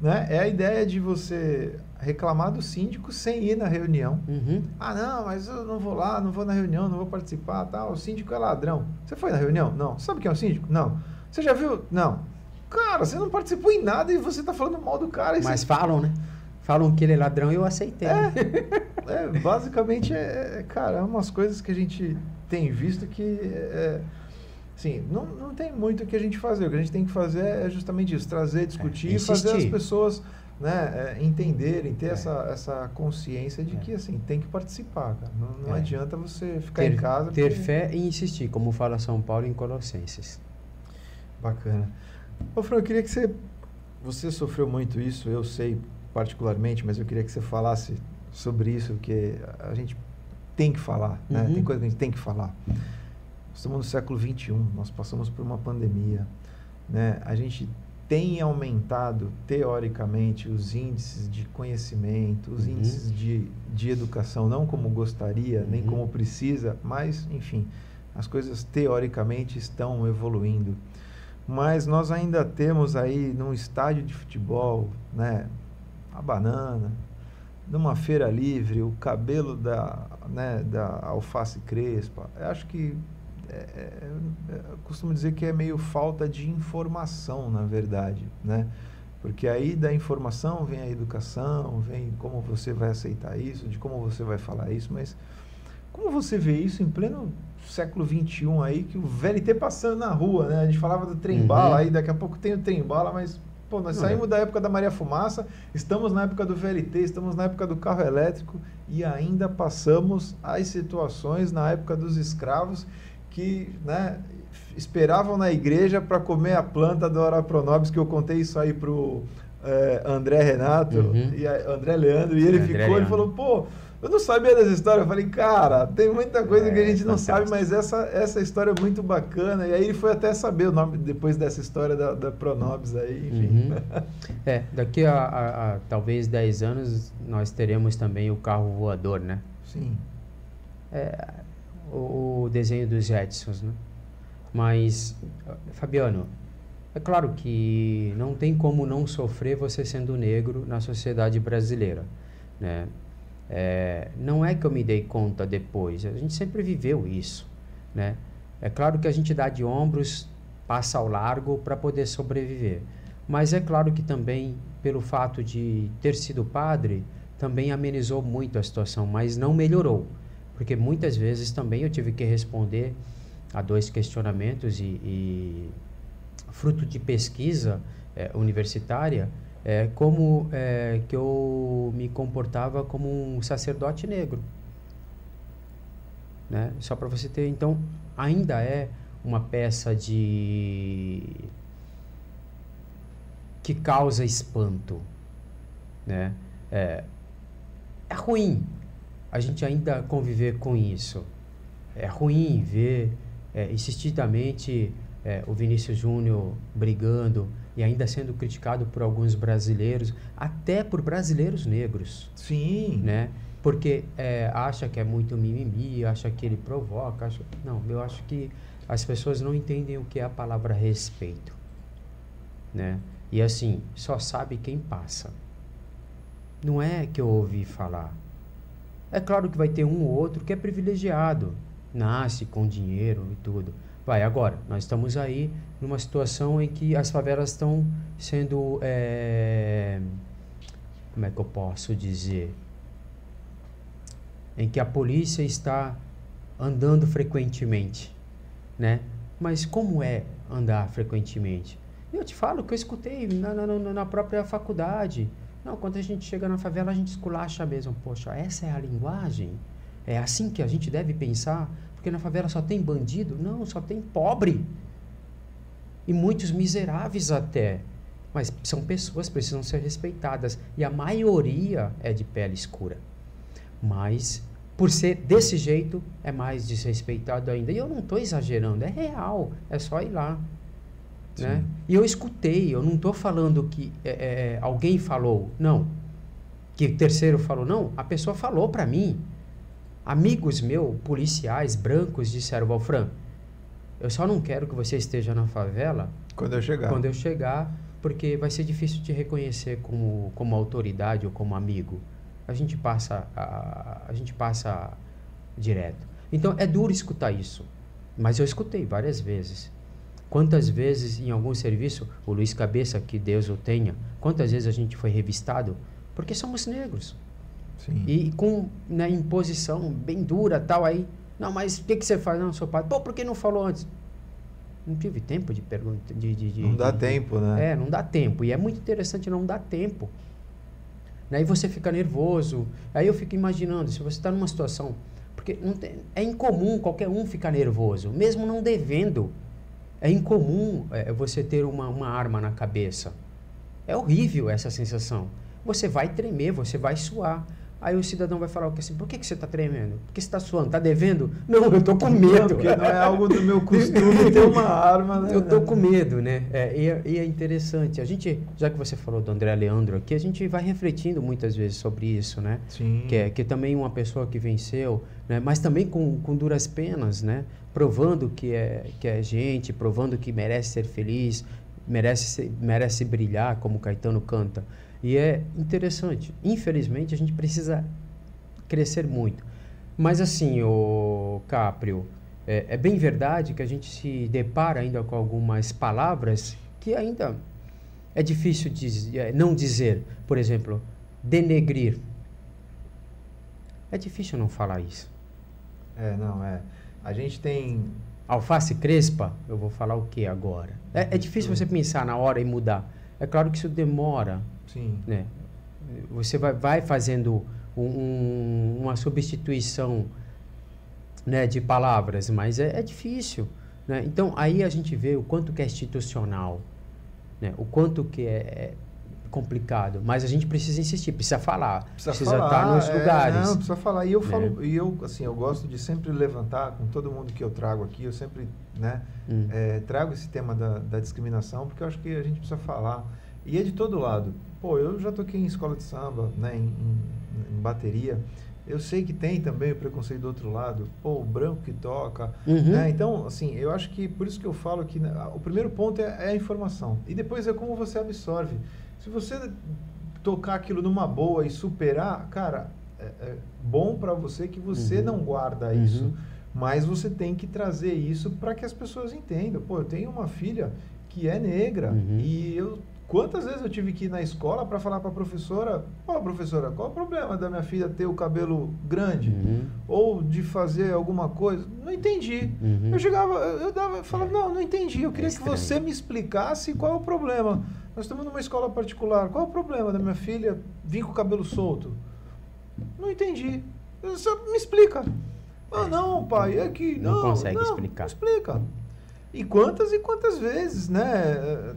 Né? É a ideia de você reclamar do síndico sem ir na reunião. Uhum. Ah, não, mas eu não vou lá, não vou na reunião, não vou participar, tal. O síndico é ladrão. Você foi na reunião? Não. Sabe quem é o síndico? Não. Você já viu? Não. Cara, você não participou em nada e você está falando mal do cara. Mas você... falam, né? Falam que ele é ladrão e eu aceitei. É, é basicamente, é, é, cara, é umas coisas que a gente tem visto que... É, Sim, não, não tem muito o que a gente fazer. O que a gente tem que fazer é justamente isso, trazer, discutir é, e fazer as pessoas né, é, entenderem, ter é. essa, essa consciência de é. que assim, tem que participar. Cara. Não, não é. adianta você ficar ter, em casa. Ter porque... fé e insistir, como fala São Paulo em Colossenses. Bacana. Ô, Fran, eu queria que você. Você sofreu muito isso, eu sei particularmente, mas eu queria que você falasse sobre isso, porque a gente tem que falar, né? Uhum. Tem coisa que a gente tem que falar. Estamos no século 21, nós passamos por uma pandemia, né? A gente tem aumentado teoricamente os índices de conhecimento, os uhum. índices de, de educação, não como gostaria, uhum. nem como precisa, mas enfim, as coisas teoricamente estão evoluindo. Mas nós ainda temos aí num estádio de futebol, né, a banana, numa feira livre, o cabelo da, né, da alface crespa. Eu acho que é, é, eu costumo dizer que é meio falta de informação, na verdade, né? Porque aí da informação vem a educação, vem como você vai aceitar isso, de como você vai falar isso, mas como você vê isso em pleno século XXI aí, que o VLT passando na rua, né? A gente falava do trem-bala, uhum. aí daqui a pouco tem o trem-bala, mas Pô, nós saímos é. da época da Maria Fumaça, estamos na época do VLT, estamos na época do carro elétrico e ainda passamos as situações na época dos escravos que né, esperavam na igreja para comer a planta do Orapronobis, que eu contei isso aí para o é, André Renato uhum. e André Leandro, e ele André ficou, Leandro. ele falou, pô, eu não sabia dessa história. Eu falei, cara, tem muita coisa é, que a gente não sabe, mas essa, essa história é muito bacana. E aí ele foi até saber o nome depois dessa história da, da Pronobis aí, enfim. Uhum. É, daqui a, a, a, talvez 10 anos nós teremos também o carro voador, né? Sim. É, o, o desenho dos Jetsons, né? Mas, Fabiano, é claro que não tem como não sofrer você sendo negro na sociedade brasileira, né? É, não é que eu me dei conta depois, a gente sempre viveu isso, né? É claro que a gente dá de ombros, passa ao largo para poder sobreviver. Mas é claro que também, pelo fato de ter sido padre, também amenizou muito a situação, mas não melhorou. Porque muitas vezes também eu tive que responder a dois questionamentos e, e fruto de pesquisa é, universitária, é, como é, que eu me comportava como um sacerdote negro. Né? Só para você ter, então, ainda é uma peça de que causa espanto, né? É, é ruim, a gente ainda conviver com isso. É ruim ver é, insistidamente é, o Vinícius Júnior brigando e ainda sendo criticado por alguns brasileiros, até por brasileiros negros. Sim. Né? Porque é, acha que é muito mimimi, acha que ele provoca. Acha... Não, eu acho que as pessoas não entendem o que é a palavra respeito. Né? E assim, só sabe quem passa. Não é que eu ouvi falar. É claro que vai ter um ou outro que é privilegiado, nasce com dinheiro e tudo. Vai, agora, nós estamos aí numa situação em que as favelas estão sendo. É, como é que eu posso dizer? Em que a polícia está andando frequentemente, né? Mas como é andar frequentemente? Eu te falo que eu escutei na, na, na própria faculdade. Não, quando a gente chega na favela, a gente esculacha mesmo. Poxa, essa é a linguagem? É assim que a gente deve pensar? Porque na favela só tem bandido? Não, só tem pobre. E muitos miseráveis até. Mas são pessoas, precisam ser respeitadas. E a maioria é de pele escura. Mas, por ser desse jeito, é mais desrespeitado ainda. E eu não estou exagerando, é real. É só ir lá. Né? E eu escutei, eu não estou falando que é, é, alguém falou, não. Que o terceiro falou, não. A pessoa falou para mim. Amigos meus, policiais brancos, disseram, Valfran, eu só não quero que você esteja na favela quando eu chegar. Quando eu chegar, porque vai ser difícil te reconhecer como, como autoridade ou como amigo. A gente passa a, a gente passa direto. Então é duro escutar isso, mas eu escutei várias vezes. Quantas vezes em algum serviço, o Luiz Cabeça, que Deus o tenha, quantas vezes a gente foi revistado? Porque somos negros. Sim. E com né, imposição bem dura tal aí. Não, mas o que, que você faz? Não, sou padre. Pô, por que não falou antes? Não tive tempo de pergunta. De, de, de, não dá de, tempo, né? É, não dá tempo. E é muito interessante não dar tempo. Aí você fica nervoso. Aí eu fico imaginando, se você está numa situação. Porque tem, é incomum qualquer um ficar nervoso, mesmo não devendo. É incomum é, você ter uma, uma arma na cabeça. É horrível essa sensação. Você vai tremer, você vai suar. Aí o cidadão vai falar o que assim, por que, que você está tremendo? Por que você está suando? Está devendo? Não, eu estou com medo. Não, porque não é algo do meu costume ter uma arma, né? Eu estou com medo, né? É, e, é, e, é, interessante. A gente, já que você falou do André Leandro aqui, a gente vai refletindo muitas vezes sobre isso, né? Sim. Que é, que também uma pessoa que venceu, né? mas também com, com duras penas, né? Provando que é, que é gente, provando que merece ser feliz, merece, merece brilhar, como Caetano canta. E é interessante. Infelizmente, a gente precisa crescer muito. Mas assim, o Caprio, é, é, bem verdade que a gente se depara ainda com algumas palavras que ainda é difícil de, é, não dizer. Por exemplo, denegrir. É difícil não falar isso. É, não, é. A gente tem. Alface crespa, eu vou falar o que agora? É, é difícil você pensar na hora e mudar. É claro que isso demora Sim. Né? Você vai, vai fazendo um, uma substituição né, de palavras, mas é, é difícil. Né? Então, aí a gente vê o quanto que é institucional, né? o quanto que é, é complicado, mas a gente precisa insistir, precisa falar, precisa, precisa falar, estar nos é, lugares. Não, precisa falar. E eu né? falo, e eu assim, eu gosto de sempre levantar com todo mundo que eu trago aqui, eu sempre, né, hum. é, trago esse tema da, da discriminação, porque eu acho que a gente precisa falar. E é de todo lado. Pô, eu já toquei em escola de samba, né, em, em, em bateria. Eu sei que tem também o preconceito do outro lado. Pô, o branco que toca. Uhum. Né? Então, assim, eu acho que por isso que eu falo que né, o primeiro ponto é, é, a informação. E depois é como você absorve. Se você tocar aquilo numa boa e superar, cara, é, é bom para você que você uhum. não guarda isso. Uhum. Mas você tem que trazer isso para que as pessoas entendam. Pô, eu tenho uma filha que é negra uhum. e eu Quantas vezes eu tive que ir na escola para falar para a professora, ó, oh, professora, qual o problema da minha filha ter o cabelo grande? Uhum. Ou de fazer alguma coisa? Não entendi. Uhum. Eu chegava, eu dava, falava, não, não entendi. Eu queria é que você me explicasse qual é o problema. Nós estamos numa escola particular. Qual é o problema da minha filha vir com o cabelo solto? Não entendi. Você me explica. Ah, não, pai, é que. Não, não consegue não, explicar. Explica. E quantas e quantas vezes, né?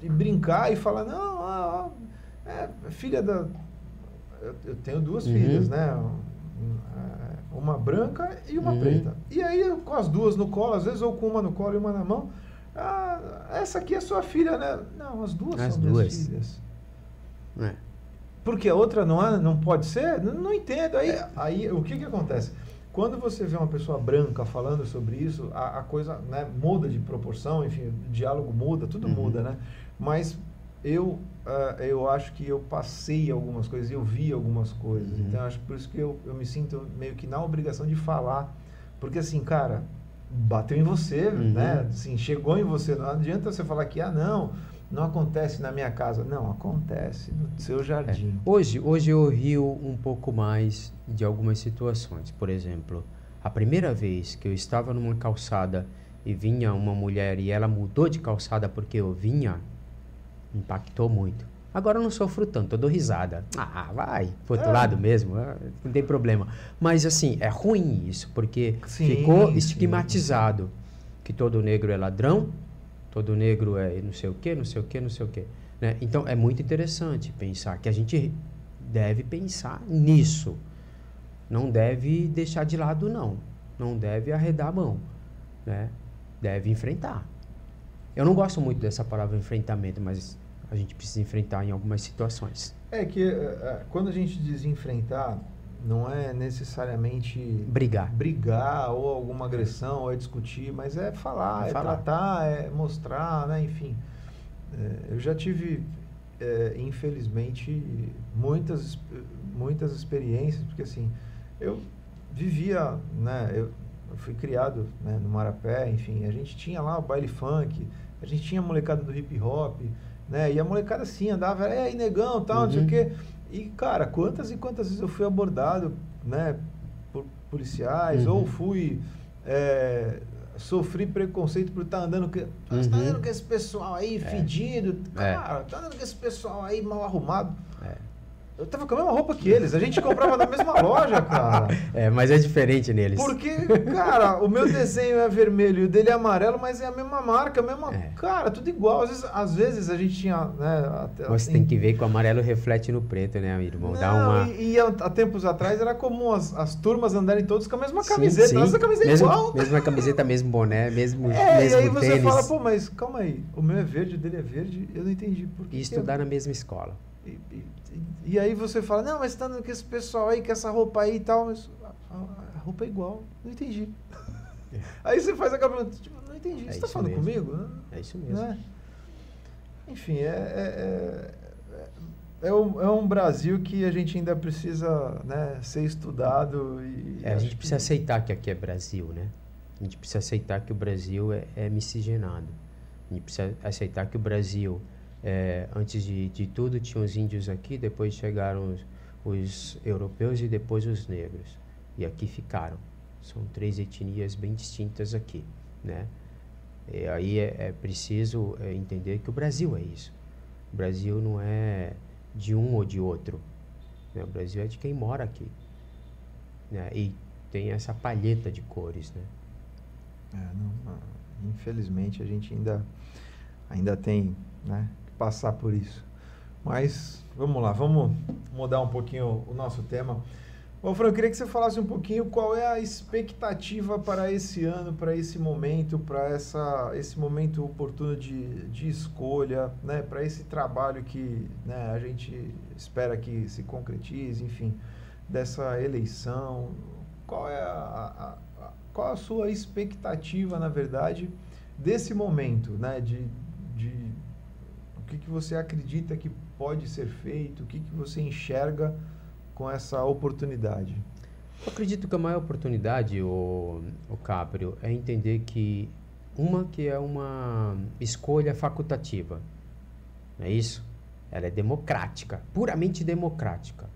De brincar e falar, não, ah, é filha da. Eu, eu tenho duas uhum. filhas, né? é, uma branca e uma uhum. preta. E aí, com as duas no colo, às vezes, ou com uma no colo e uma na mão, ah, essa aqui é sua filha, né? Não, as duas as são duas. minhas filhas. É. Porque a outra não, é, não pode ser? Não, não entendo. Aí, é. aí o que, que acontece? Quando você vê uma pessoa branca falando sobre isso, a, a coisa né, muda de proporção, enfim, o diálogo muda, tudo uhum. muda, né? Mas eu, uh, eu acho que eu passei algumas coisas, eu vi algumas coisas. Uhum. Então, acho por isso que eu, eu me sinto meio que na obrigação de falar. Porque, assim, cara, bateu em você, uhum. né? Assim, chegou em você. Não adianta você falar que, ah, não, não acontece na minha casa. Não, acontece no seu jardim. É. Hoje, hoje eu rio um pouco mais de algumas situações. Por exemplo, a primeira vez que eu estava numa calçada e vinha uma mulher e ela mudou de calçada porque eu vinha, impactou muito. Agora eu não sofro tanto, eu dou risada. Ah, vai, pro outro é. lado mesmo, ah, não tem problema. Mas assim, é ruim isso, porque sim, ficou estigmatizado sim. que todo negro é ladrão, todo negro é não sei o quê, não sei o quê, não sei o quê. Né? Então é muito interessante pensar que a gente deve pensar nisso. Não deve deixar de lado, não. Não deve arredar a mão. Né? Deve enfrentar. Eu não gosto muito dessa palavra enfrentamento, mas a gente precisa enfrentar em algumas situações. É que uh, quando a gente diz enfrentar, não é necessariamente brigar, brigar ou alguma agressão, ou é discutir, mas é falar, é, é falar. tratar, é mostrar, né? Enfim, é, eu já tive, é, infelizmente, muitas, muitas experiências, porque assim, eu vivia, né? Eu, eu fui criado né, no Marapé, enfim, a gente tinha lá o baile funk, a gente tinha a molecada do hip hop, né? E a molecada assim andava, é, aí negão, tal, uhum. não sei o uhum. quê. E, cara, quantas e quantas vezes eu fui abordado, né, por policiais, uhum. ou fui. É, sofri preconceito por estar tá andando. Com, uhum. Tá andando com esse pessoal aí é. fedido, é. cara, tá andando com esse pessoal aí mal arrumado. Eu tava com a mesma roupa que eles. A gente comprava na mesma loja, cara. É, mas é diferente neles. Porque, cara, o meu desenho é vermelho e o dele é amarelo, mas é a mesma marca, a mesma. É. Cara, tudo igual. Às vezes, às vezes a gente tinha. Né, Você assim, tem que ver que o amarelo reflete no preto, né, irmão? Não, Dá uma... E, e há, tempos atrás era comum as, as turmas andarem todos com a mesma camiseta. Sim, sim. Nossa camiseta mesmo, igual. Mesma camiseta, mesmo boné, mesmo. É, mesmo e aí você tênis. fala, pô, mas calma aí. O meu é verde, o dele é verde. Eu não entendi. Por que e estudar na mesma escola. E, e, e, aí você fala, não, mas tá com esse pessoal aí, com essa roupa aí e tal, mas a, a roupa é igual, não entendi. É. Aí você faz aquela pergunta, tipo, não entendi, é você tá falando mesmo. comigo? É isso mesmo. É? Enfim, é, é, é, é, um, é um Brasil que a gente ainda precisa né, ser estudado. E é, a gente precisa que... aceitar que aqui é Brasil, né? A gente precisa aceitar que o Brasil é, é miscigenado. A gente precisa aceitar que o Brasil é, antes de, de tudo, tinham os índios aqui, depois chegaram os, os europeus e depois os negros. E aqui ficaram. São três etnias bem distintas aqui, né? E aí é, é preciso é, entender que o Brasil é isso. O Brasil não é de um ou de outro. Né? O Brasil é de quem mora aqui. Né? E tem essa palheta de cores, né? É, não, infelizmente a gente ainda, ainda tem né, passar por isso. Mas vamos lá, vamos mudar um pouquinho o nosso tema. Bom, Fran, eu queria que você falasse um pouquinho qual é a expectativa para esse ano, para esse momento, para essa, esse momento oportuno de, de escolha, né, para esse trabalho que né, a gente espera que se concretize, enfim, dessa eleição. Qual é a, a, a qual a sua expectativa, na verdade, desse momento, né, de, que, você acredita que pode ser feito? O que, que você enxerga com essa oportunidade? Eu acredito que a maior oportunidade, o, o Caprio, é entender que uma que é uma escolha facultativa, não é isso? Ela é democrática, puramente democrática.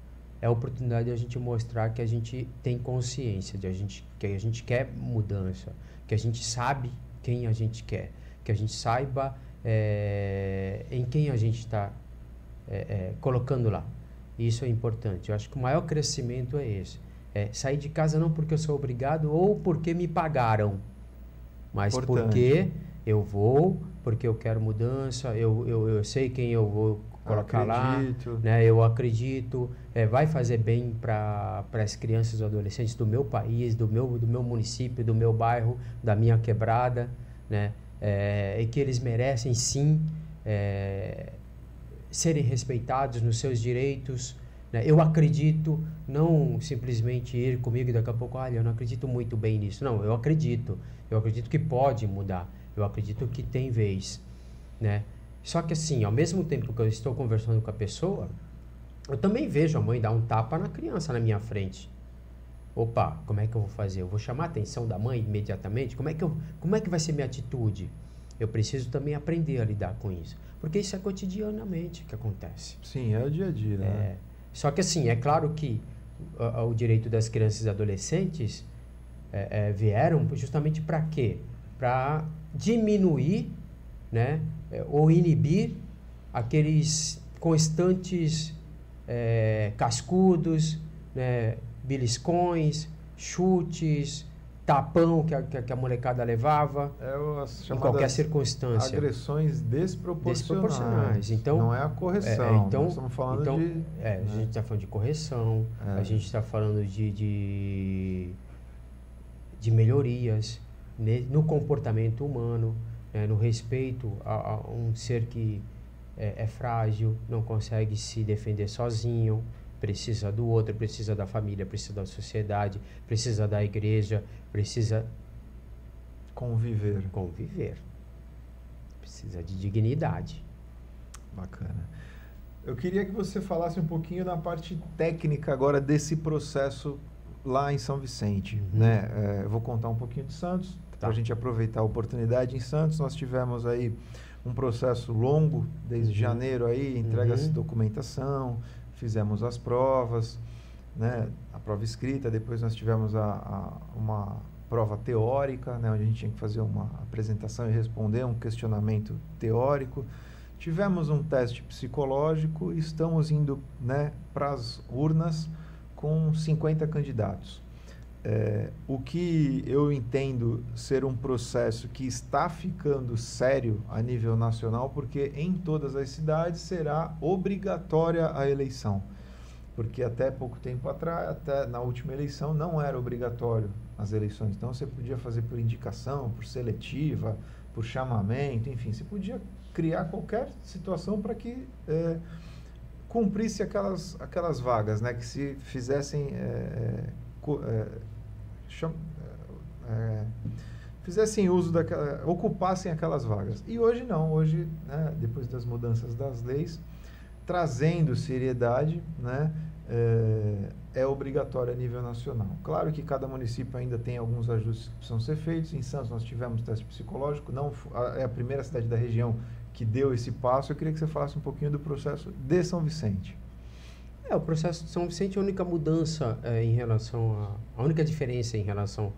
É a oportunidade de a gente mostrar que a gente tem consciência, de a gente, que a gente quer mudança, que a gente sabe quem a gente quer, que a gente saiba é, em quem a gente está é, é, colocando lá. Isso é importante. Eu acho que o maior crescimento é esse. É sair de casa não porque eu sou obrigado ou porque me pagaram, mas importante. porque eu vou, porque eu quero mudança, eu, eu, eu sei quem eu vou colocar acredito. lá, né? Eu acredito, é, vai fazer bem para as crianças e adolescentes do meu país, do meu, do meu município, do meu bairro, da minha quebrada, né? É, e que eles merecem sim é, serem respeitados nos seus direitos. Né? Eu acredito, não simplesmente ir comigo e daqui a pouco, olha, eu não acredito muito bem nisso. Não, eu acredito. Eu acredito que pode mudar. Eu acredito que tem vez, né? Só que assim, ao mesmo tempo que eu estou conversando com a pessoa, eu também vejo a mãe dar um tapa na criança na minha frente. Opa, como é que eu vou fazer? Eu vou chamar a atenção da mãe imediatamente? Como é que, eu, como é que vai ser minha atitude? Eu preciso também aprender a lidar com isso. Porque isso é cotidianamente que acontece. Sim, é o dia a dia. Né? É, só que assim, é claro que uh, o direito das crianças e adolescentes é, é, vieram justamente para quê? Para diminuir né, é, ou inibir aqueles constantes cascudos, né, beliscões, chutes, tapão que a, que a molecada levava é em qualquer circunstância. Agressões desproporcionais. desproporcionais. Então, não é a correção. É, então, estamos falando então, de. É, a gente está falando de correção, é. a gente está falando de, de, de melhorias ne, no comportamento humano é, no respeito a, a, um ser que é, é, frágil, não consegue se defender sozinho, precisa do outro, precisa da família, precisa da sociedade, precisa da igreja, precisa conviver. Conviver. Precisa de dignidade. Bacana. Eu queria que você falasse um pouquinho da parte técnica agora desse processo lá em São Vicente. Uhum. Né? É, eu vou contar um pouquinho de Santos, para a gente aproveitar a oportunidade. Em Santos, nós tivemos aí um processo longo, desde uhum. janeiro aí, entrega-se uhum. documentação, fizemos as provas, né, a prova escrita, depois nós tivemos a, a, uma prova teórica, né, onde a gente tinha que fazer uma apresentação e responder um questionamento teórico. Tivemos um teste psicológico e estamos indo né, para as urnas com 50 candidatos. É, o que eu entendo ser um processo que está ficando sério a nível nacional, porque em todas as cidades será obrigatória a eleição. Porque até pouco tempo atrás, até na última eleição, não era obrigatório as eleições. Então você podia fazer por indicação, por seletiva, por chamamento, enfim, você podia criar qualquer situação para que é, cumprisse aquelas, aquelas vagas, né? que se fizessem. É, é, cham, é, é, fizessem uso daquela, ocupassem aquelas vagas. E hoje não, hoje, né, depois das mudanças das leis, trazendo seriedade, né, é, é obrigatório a nível nacional. Claro que cada município ainda tem alguns ajustes que precisam ser feitos. Em Santos nós tivemos teste psicológico, não é a primeira cidade da região que deu esse passo. Eu queria que você falasse um pouquinho do processo de São Vicente. É, o processo de São Vicente, a única mudança é, em relação a. A única diferença em relação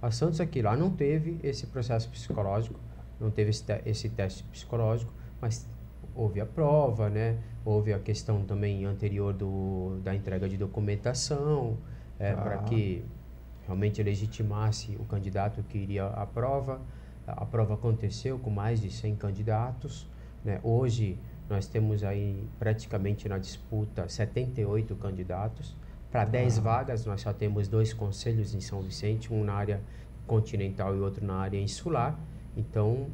a Santos é que lá não teve esse processo psicológico, não teve esse, te esse teste psicológico, mas houve a prova, né? Houve a questão também anterior do, da entrega de documentação, é, ah. para que realmente legitimasse o candidato que iria à prova. A prova aconteceu com mais de 100 candidatos. Né? Hoje, nós temos aí praticamente na disputa 78 candidatos. Para 10 ah. vagas, nós só temos dois conselhos em São Vicente, um na área continental e outro na área insular. Então,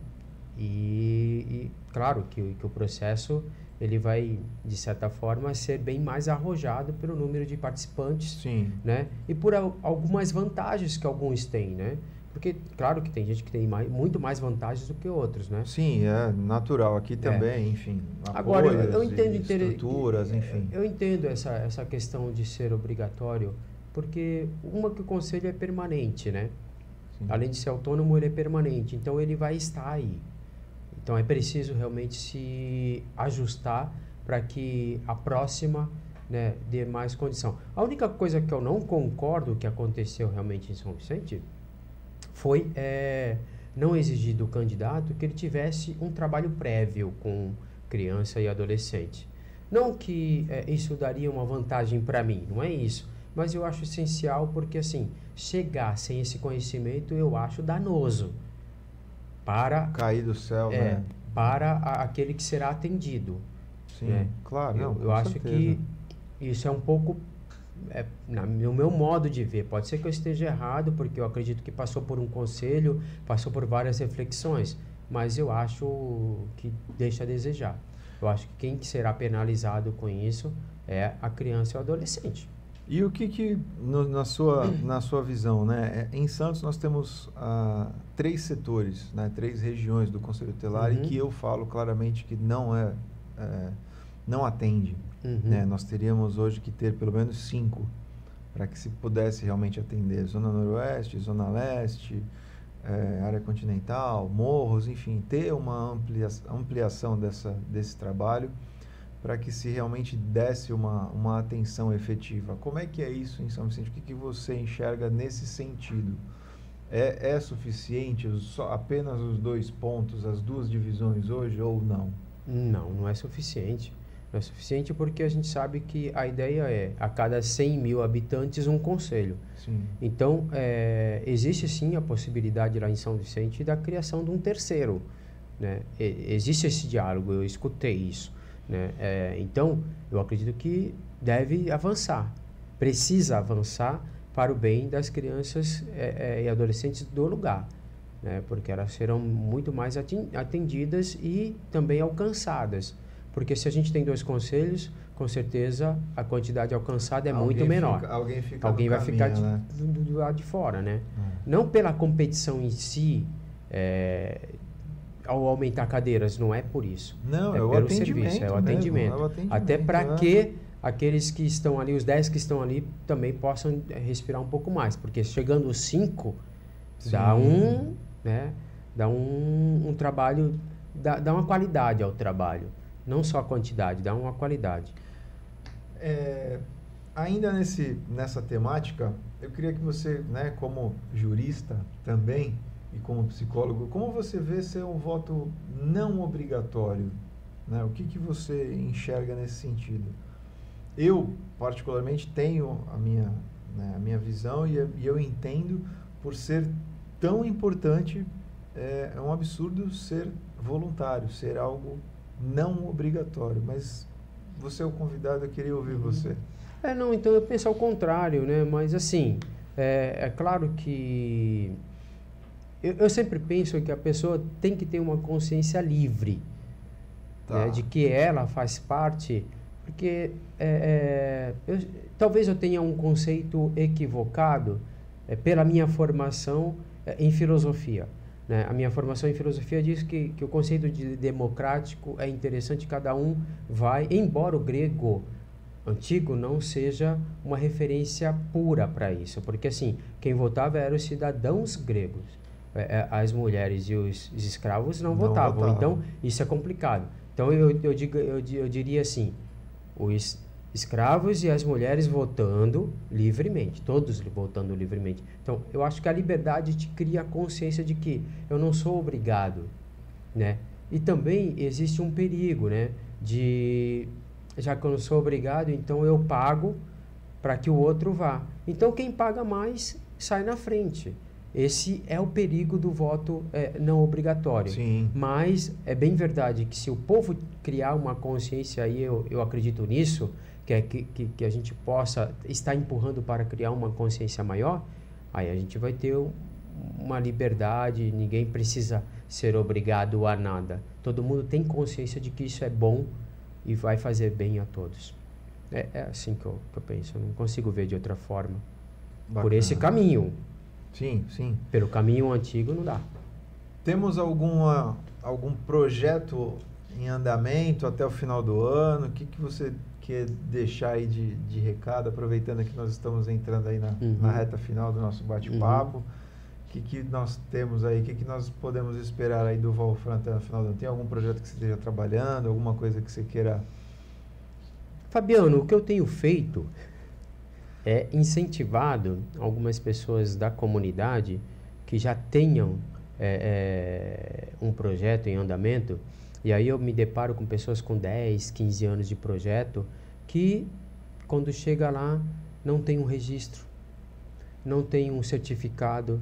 e, e claro que, que o processo ele vai, de certa forma, ser bem mais arrojado pelo número de participantes, Sim. né? E por algumas vantagens que alguns têm, né? Porque, claro que tem gente que tem mais, muito mais vantagens do que outros, né? Sim, é natural. Aqui é. também, é. enfim. Agora, eu, eu entendo... Estruturas, enfim. Eu entendo essa, essa questão de ser obrigatório, porque uma que o conselho é permanente, né? Sim. Além de ser autônomo, ele é permanente. Então, ele vai estar aí. Então, é preciso realmente se ajustar para que a próxima né, dê mais condição. A única coisa que eu não concordo que aconteceu realmente em São Vicente foi é, não exigir do candidato que ele tivesse um trabalho prévio com criança e adolescente. Não que é, isso daria uma vantagem para mim, não é isso. Mas eu acho essencial porque, assim, chegar sem esse conhecimento eu acho danoso para... Cair do céu, é, né? Para a, aquele que será atendido. Sim, né? claro. Eu, não, eu acho que isso é um pouco é, na, no meu modo de ver. Pode ser que eu esteja errado, porque eu acredito que passou por um conselho, passou por várias reflexões, mas eu acho que deixa a desejar. Eu acho que quem será penalizado com isso é a criança e o adolescente. E o que, que no, na, sua, na sua visão, né? É, em Santos nós temos ah, três setores, né? três regiões do Conselho Tutelar uhum. e que eu falo claramente que não é, é não atende. Uhum. Né? Nós teríamos hoje que ter pelo menos cinco para que se pudesse realmente atender Zona Noroeste, Zona Leste, é, área continental, morros, enfim, ter uma ampliação, ampliação dessa, desse trabalho para que se realmente desse uma, uma atenção efetiva. Como é que é isso em São Vicente? O que, que você enxerga nesse sentido? É, é suficiente os, só, apenas os dois pontos, as duas divisões hoje ou não? Não, não é suficiente. Não é suficiente porque a gente sabe que a ideia é a cada 100 mil habitantes um conselho. Sim. Então, é, existe sim a possibilidade lá em São Vicente da criação de um terceiro. Né? E, existe esse diálogo, eu escutei isso. Né? É, então, eu acredito que deve avançar, precisa avançar para o bem das crianças é, é, e adolescentes do lugar, né? porque elas serão muito mais atendidas e também alcançadas. Porque se a gente tem dois conselhos, com certeza a quantidade alcançada é alguém muito menor. Fica, alguém fica alguém vai caminho, ficar de, né? do, do, lado de fora, né? Hum. Não pela competição em si, é, ao aumentar cadeiras, não é por isso. Não, é, é pelo serviço, é o atendimento. Mesmo, é o atendimento Até para é. que aqueles que estão ali, os 10 que estão ali, também possam respirar um pouco mais. Porque chegando os 5, dá um, né, dá um, um trabalho, dá, dá uma qualidade ao trabalho. Não só a quantidade, dá uma qualidade. É, ainda nesse, nessa temática, eu queria que você, né, como jurista também, e como psicólogo, como você vê ser um voto não obrigatório? Né? O que, que você enxerga nesse sentido? Eu, particularmente, tenho a minha, né, a minha visão e, e, eu entendo por ser tão importante, é, é um absurdo ser voluntário, ser algo não obrigatório. Mas você é o convidado, eu queria ouvir uhum. você. É, não, então eu penso ao contrário, né? Mas assim, é, é claro que eu, eu, sempre penso que a pessoa tem que ter uma consciência livre tá. né, de que ela faz parte, porque é, é, eu, talvez eu tenha um conceito equivocado é, pela minha formação é, em filosofia. Né? A minha formação em filosofia diz que, que o conceito de democrático é interessante, cada um vai, embora o grego antigo não seja uma referência pura para isso, porque assim, quem votava eram os cidadãos gregos. É, é, as mulheres e os, os escravos não, não votavam. votavam. Então, isso é complicado. Então, eu, eu, digo, eu, eu diria assim, os escravos e as mulheres votando livremente, todos votando livremente. Então, eu acho que a liberdade te cria a consciência de que eu não sou obrigado, né? E também existe um perigo, né? De, já que eu não sou obrigado, então eu pago para que o outro vá. Então, quem paga mais sai na frente. Esse é o perigo do voto é, não obrigatório. Sim. Mas é bem verdade que se o povo criar uma consciência, aí eu, eu acredito nisso, que, é que, que, que a gente possa estar empurrando para criar uma consciência maior, aí a gente vai ter uma liberdade, ninguém precisa ser obrigado a nada. Todo mundo tem consciência de que isso é bom e vai fazer bem a todos. É, é assim que eu, que eu penso, eu não consigo ver de outra forma. Bacana. Por esse caminho. Sim, sim. Pelo caminho antigo não dá. Temos alguma, algum projeto em andamento até o final do ano? O que, que você quer deixar aí de, de recado, aproveitando que nós estamos entrando aí na, uhum. na reta final do nosso bate-papo? Uhum. O que, que nós temos aí? O que, que nós podemos esperar aí do Wolfram até o final do ano? Tem algum projeto que você esteja trabalhando? Alguma coisa que você queira... Fabiano, o que eu tenho feito é incentivado algumas pessoas da comunidade que já tenham é, é, um projeto em andamento, e aí eu me deparo com pessoas com 10, 15 anos de projeto que, quando chega lá, não tem um registro, não tem um certificado,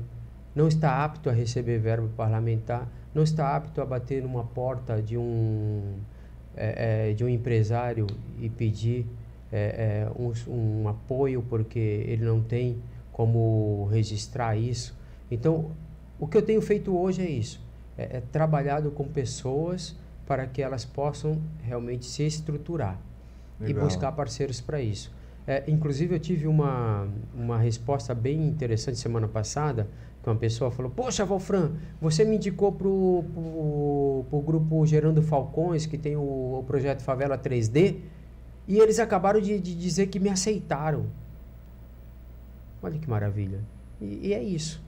não está apto a receber verbo parlamentar, não está apto a bater numa porta de um é, é, de um empresário e pedir é, é, um, um, apoio porque ele não tem como registrar isso. Então, o que eu tenho feito hoje é isso: é, é trabalhado com pessoas para que elas possam realmente se estruturar Legal. e buscar parceiros para isso. É, inclusive, eu tive uma, uma resposta bem interessante semana passada, que uma pessoa falou, poxa, Valfran, você me indicou para o grupo Gerando Falcões, que tem o, o, projeto Favela 3D, e eles acabaram de, de, dizer que me aceitaram. Olha que maravilha. E, e, é isso.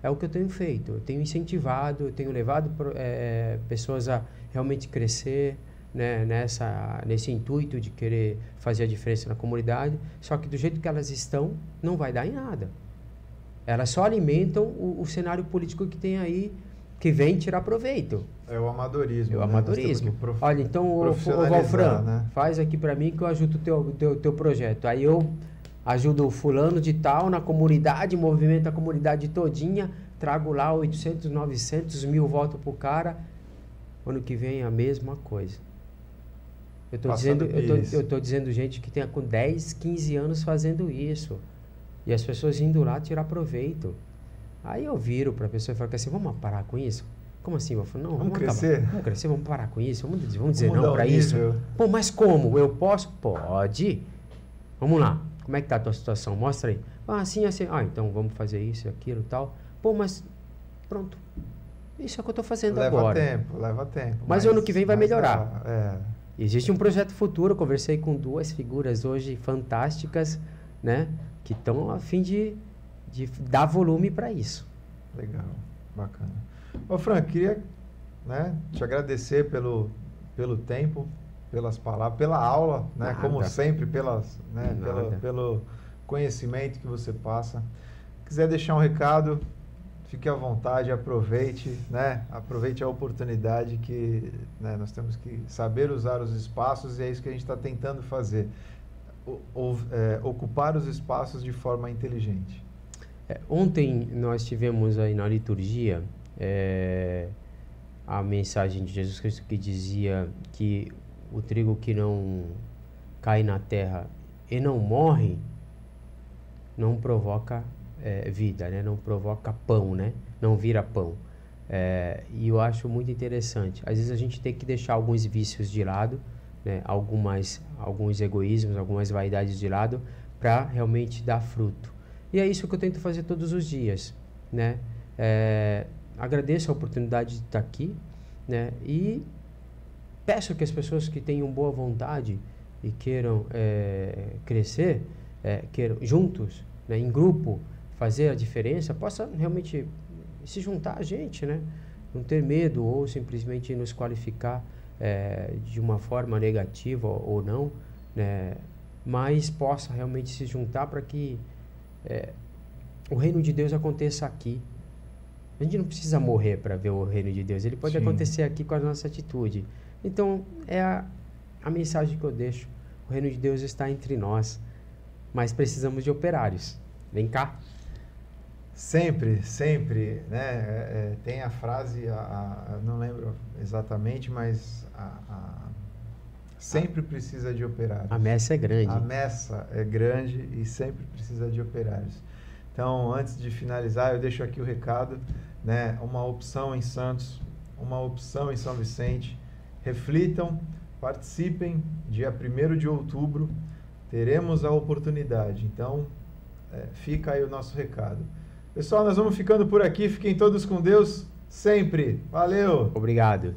É o que eu tenho feito. Eu tenho incentivado, eu tenho levado é, pessoas a realmente crescer, né, nessa, nesse intuito de querer fazer a diferença na comunidade, só que do jeito que elas estão, não vai dar em nada. Elas só alimentam o, o cenário político que tem aí, que vem tirar proveito. É o amadorismo. É o né? amadorismo. Olha, então, o, o Valfran, né? faz aqui para mim que eu ajudo o teu, teu, teu projeto. Aí eu ajudo o fulano de tal na comunidade, movimento a comunidade todinha, trago lá 800, 900 mil votos pro cara. Ano que vem a mesma coisa. Eu estou dizendo, eu tô, eu dizendo gente que tem com 10, 15 anos fazendo isso. E as pessoas indo lá tirar proveito. Aí eu viro para a pessoa e falo assim, vamos parar com isso? Como assim? Eu falo, não, vamos, vamos crescer. Acabar. Vamos crescer, vamos parar com isso. Vamos, vamos dizer vamos não para isso. Pô, mas como? Eu posso? Pode. Vamos lá. Como é que tá a tua situação? Mostra aí. Ah, assim, assim. Ah, então vamos fazer isso, aquilo e tal. Pô, mas pronto. Isso é o que eu estou fazendo leva agora. Leva tempo, leva tempo. Mas, mas ano que vem vai melhorar. é. Existe um projeto futuro, conversei com duas figuras hoje fantásticas, né? Que estão a fim de, de dar volume para isso. Legal, bacana. Ô Frank, queria né, te agradecer pelo, pelo tempo, pelas palavras, pela aula, né? Nada. Como sempre, pelas, né, pelo, pelo conhecimento que você passa. Quiser deixar um recado, fique à vontade, aproveite, né? Aproveite a oportunidade que né, nós temos que saber usar os espaços e é isso que a gente está tentando fazer. O, o, é, ocupar os espaços de forma inteligente. É, ontem nós tivemos aí na liturgia é, a mensagem de Jesus Cristo que dizia que o trigo que não cai na terra e não morre não provoca é, vida, né? Não provoca pão, né? Não vira pão. É, e eu acho muito interessante. Às vezes a gente tem que deixar alguns vícios de lado, né? Algumas, alguns egoísmos, algumas vaidades de lado, para realmente dar fruto. E é isso que eu tento fazer todos os dias, né? É, agradeço a oportunidade de estar aqui, né? E peço que as pessoas que tenham boa vontade e queiram é, crescer, é, queiram juntos, né, em grupo, fazer a diferença, possa realmente se juntar a gente, né? Não ter medo ou simplesmente nos qualificar é, de uma forma negativa ou, não, né? Mas possa realmente se juntar para que é, o reino de Deus aconteça aqui. A gente não precisa morrer para ver o reino de Deus. Ele pode Sim. acontecer aqui com a nossa atitude. Então, é a, a mensagem que eu deixo. O reino de Deus está entre nós, mas precisamos de operários. Vem cá. Sempre, sempre, né? É, é, tem a frase, a, a, não lembro exatamente, mas a, sempre precisa de operários. A messa é grande. A messa é grande e sempre precisa de operários. Então, antes de finalizar, eu deixo aqui o recado, né? Uma opção em Santos, uma opção em São Vicente. Reflitam, participem. Dia 1 de outubro teremos a oportunidade. Então, é, fica aí o nosso recado. Pessoal, nós vamos ficando por aqui. Fiquem todos com Deus sempre. Valeu! Obrigado.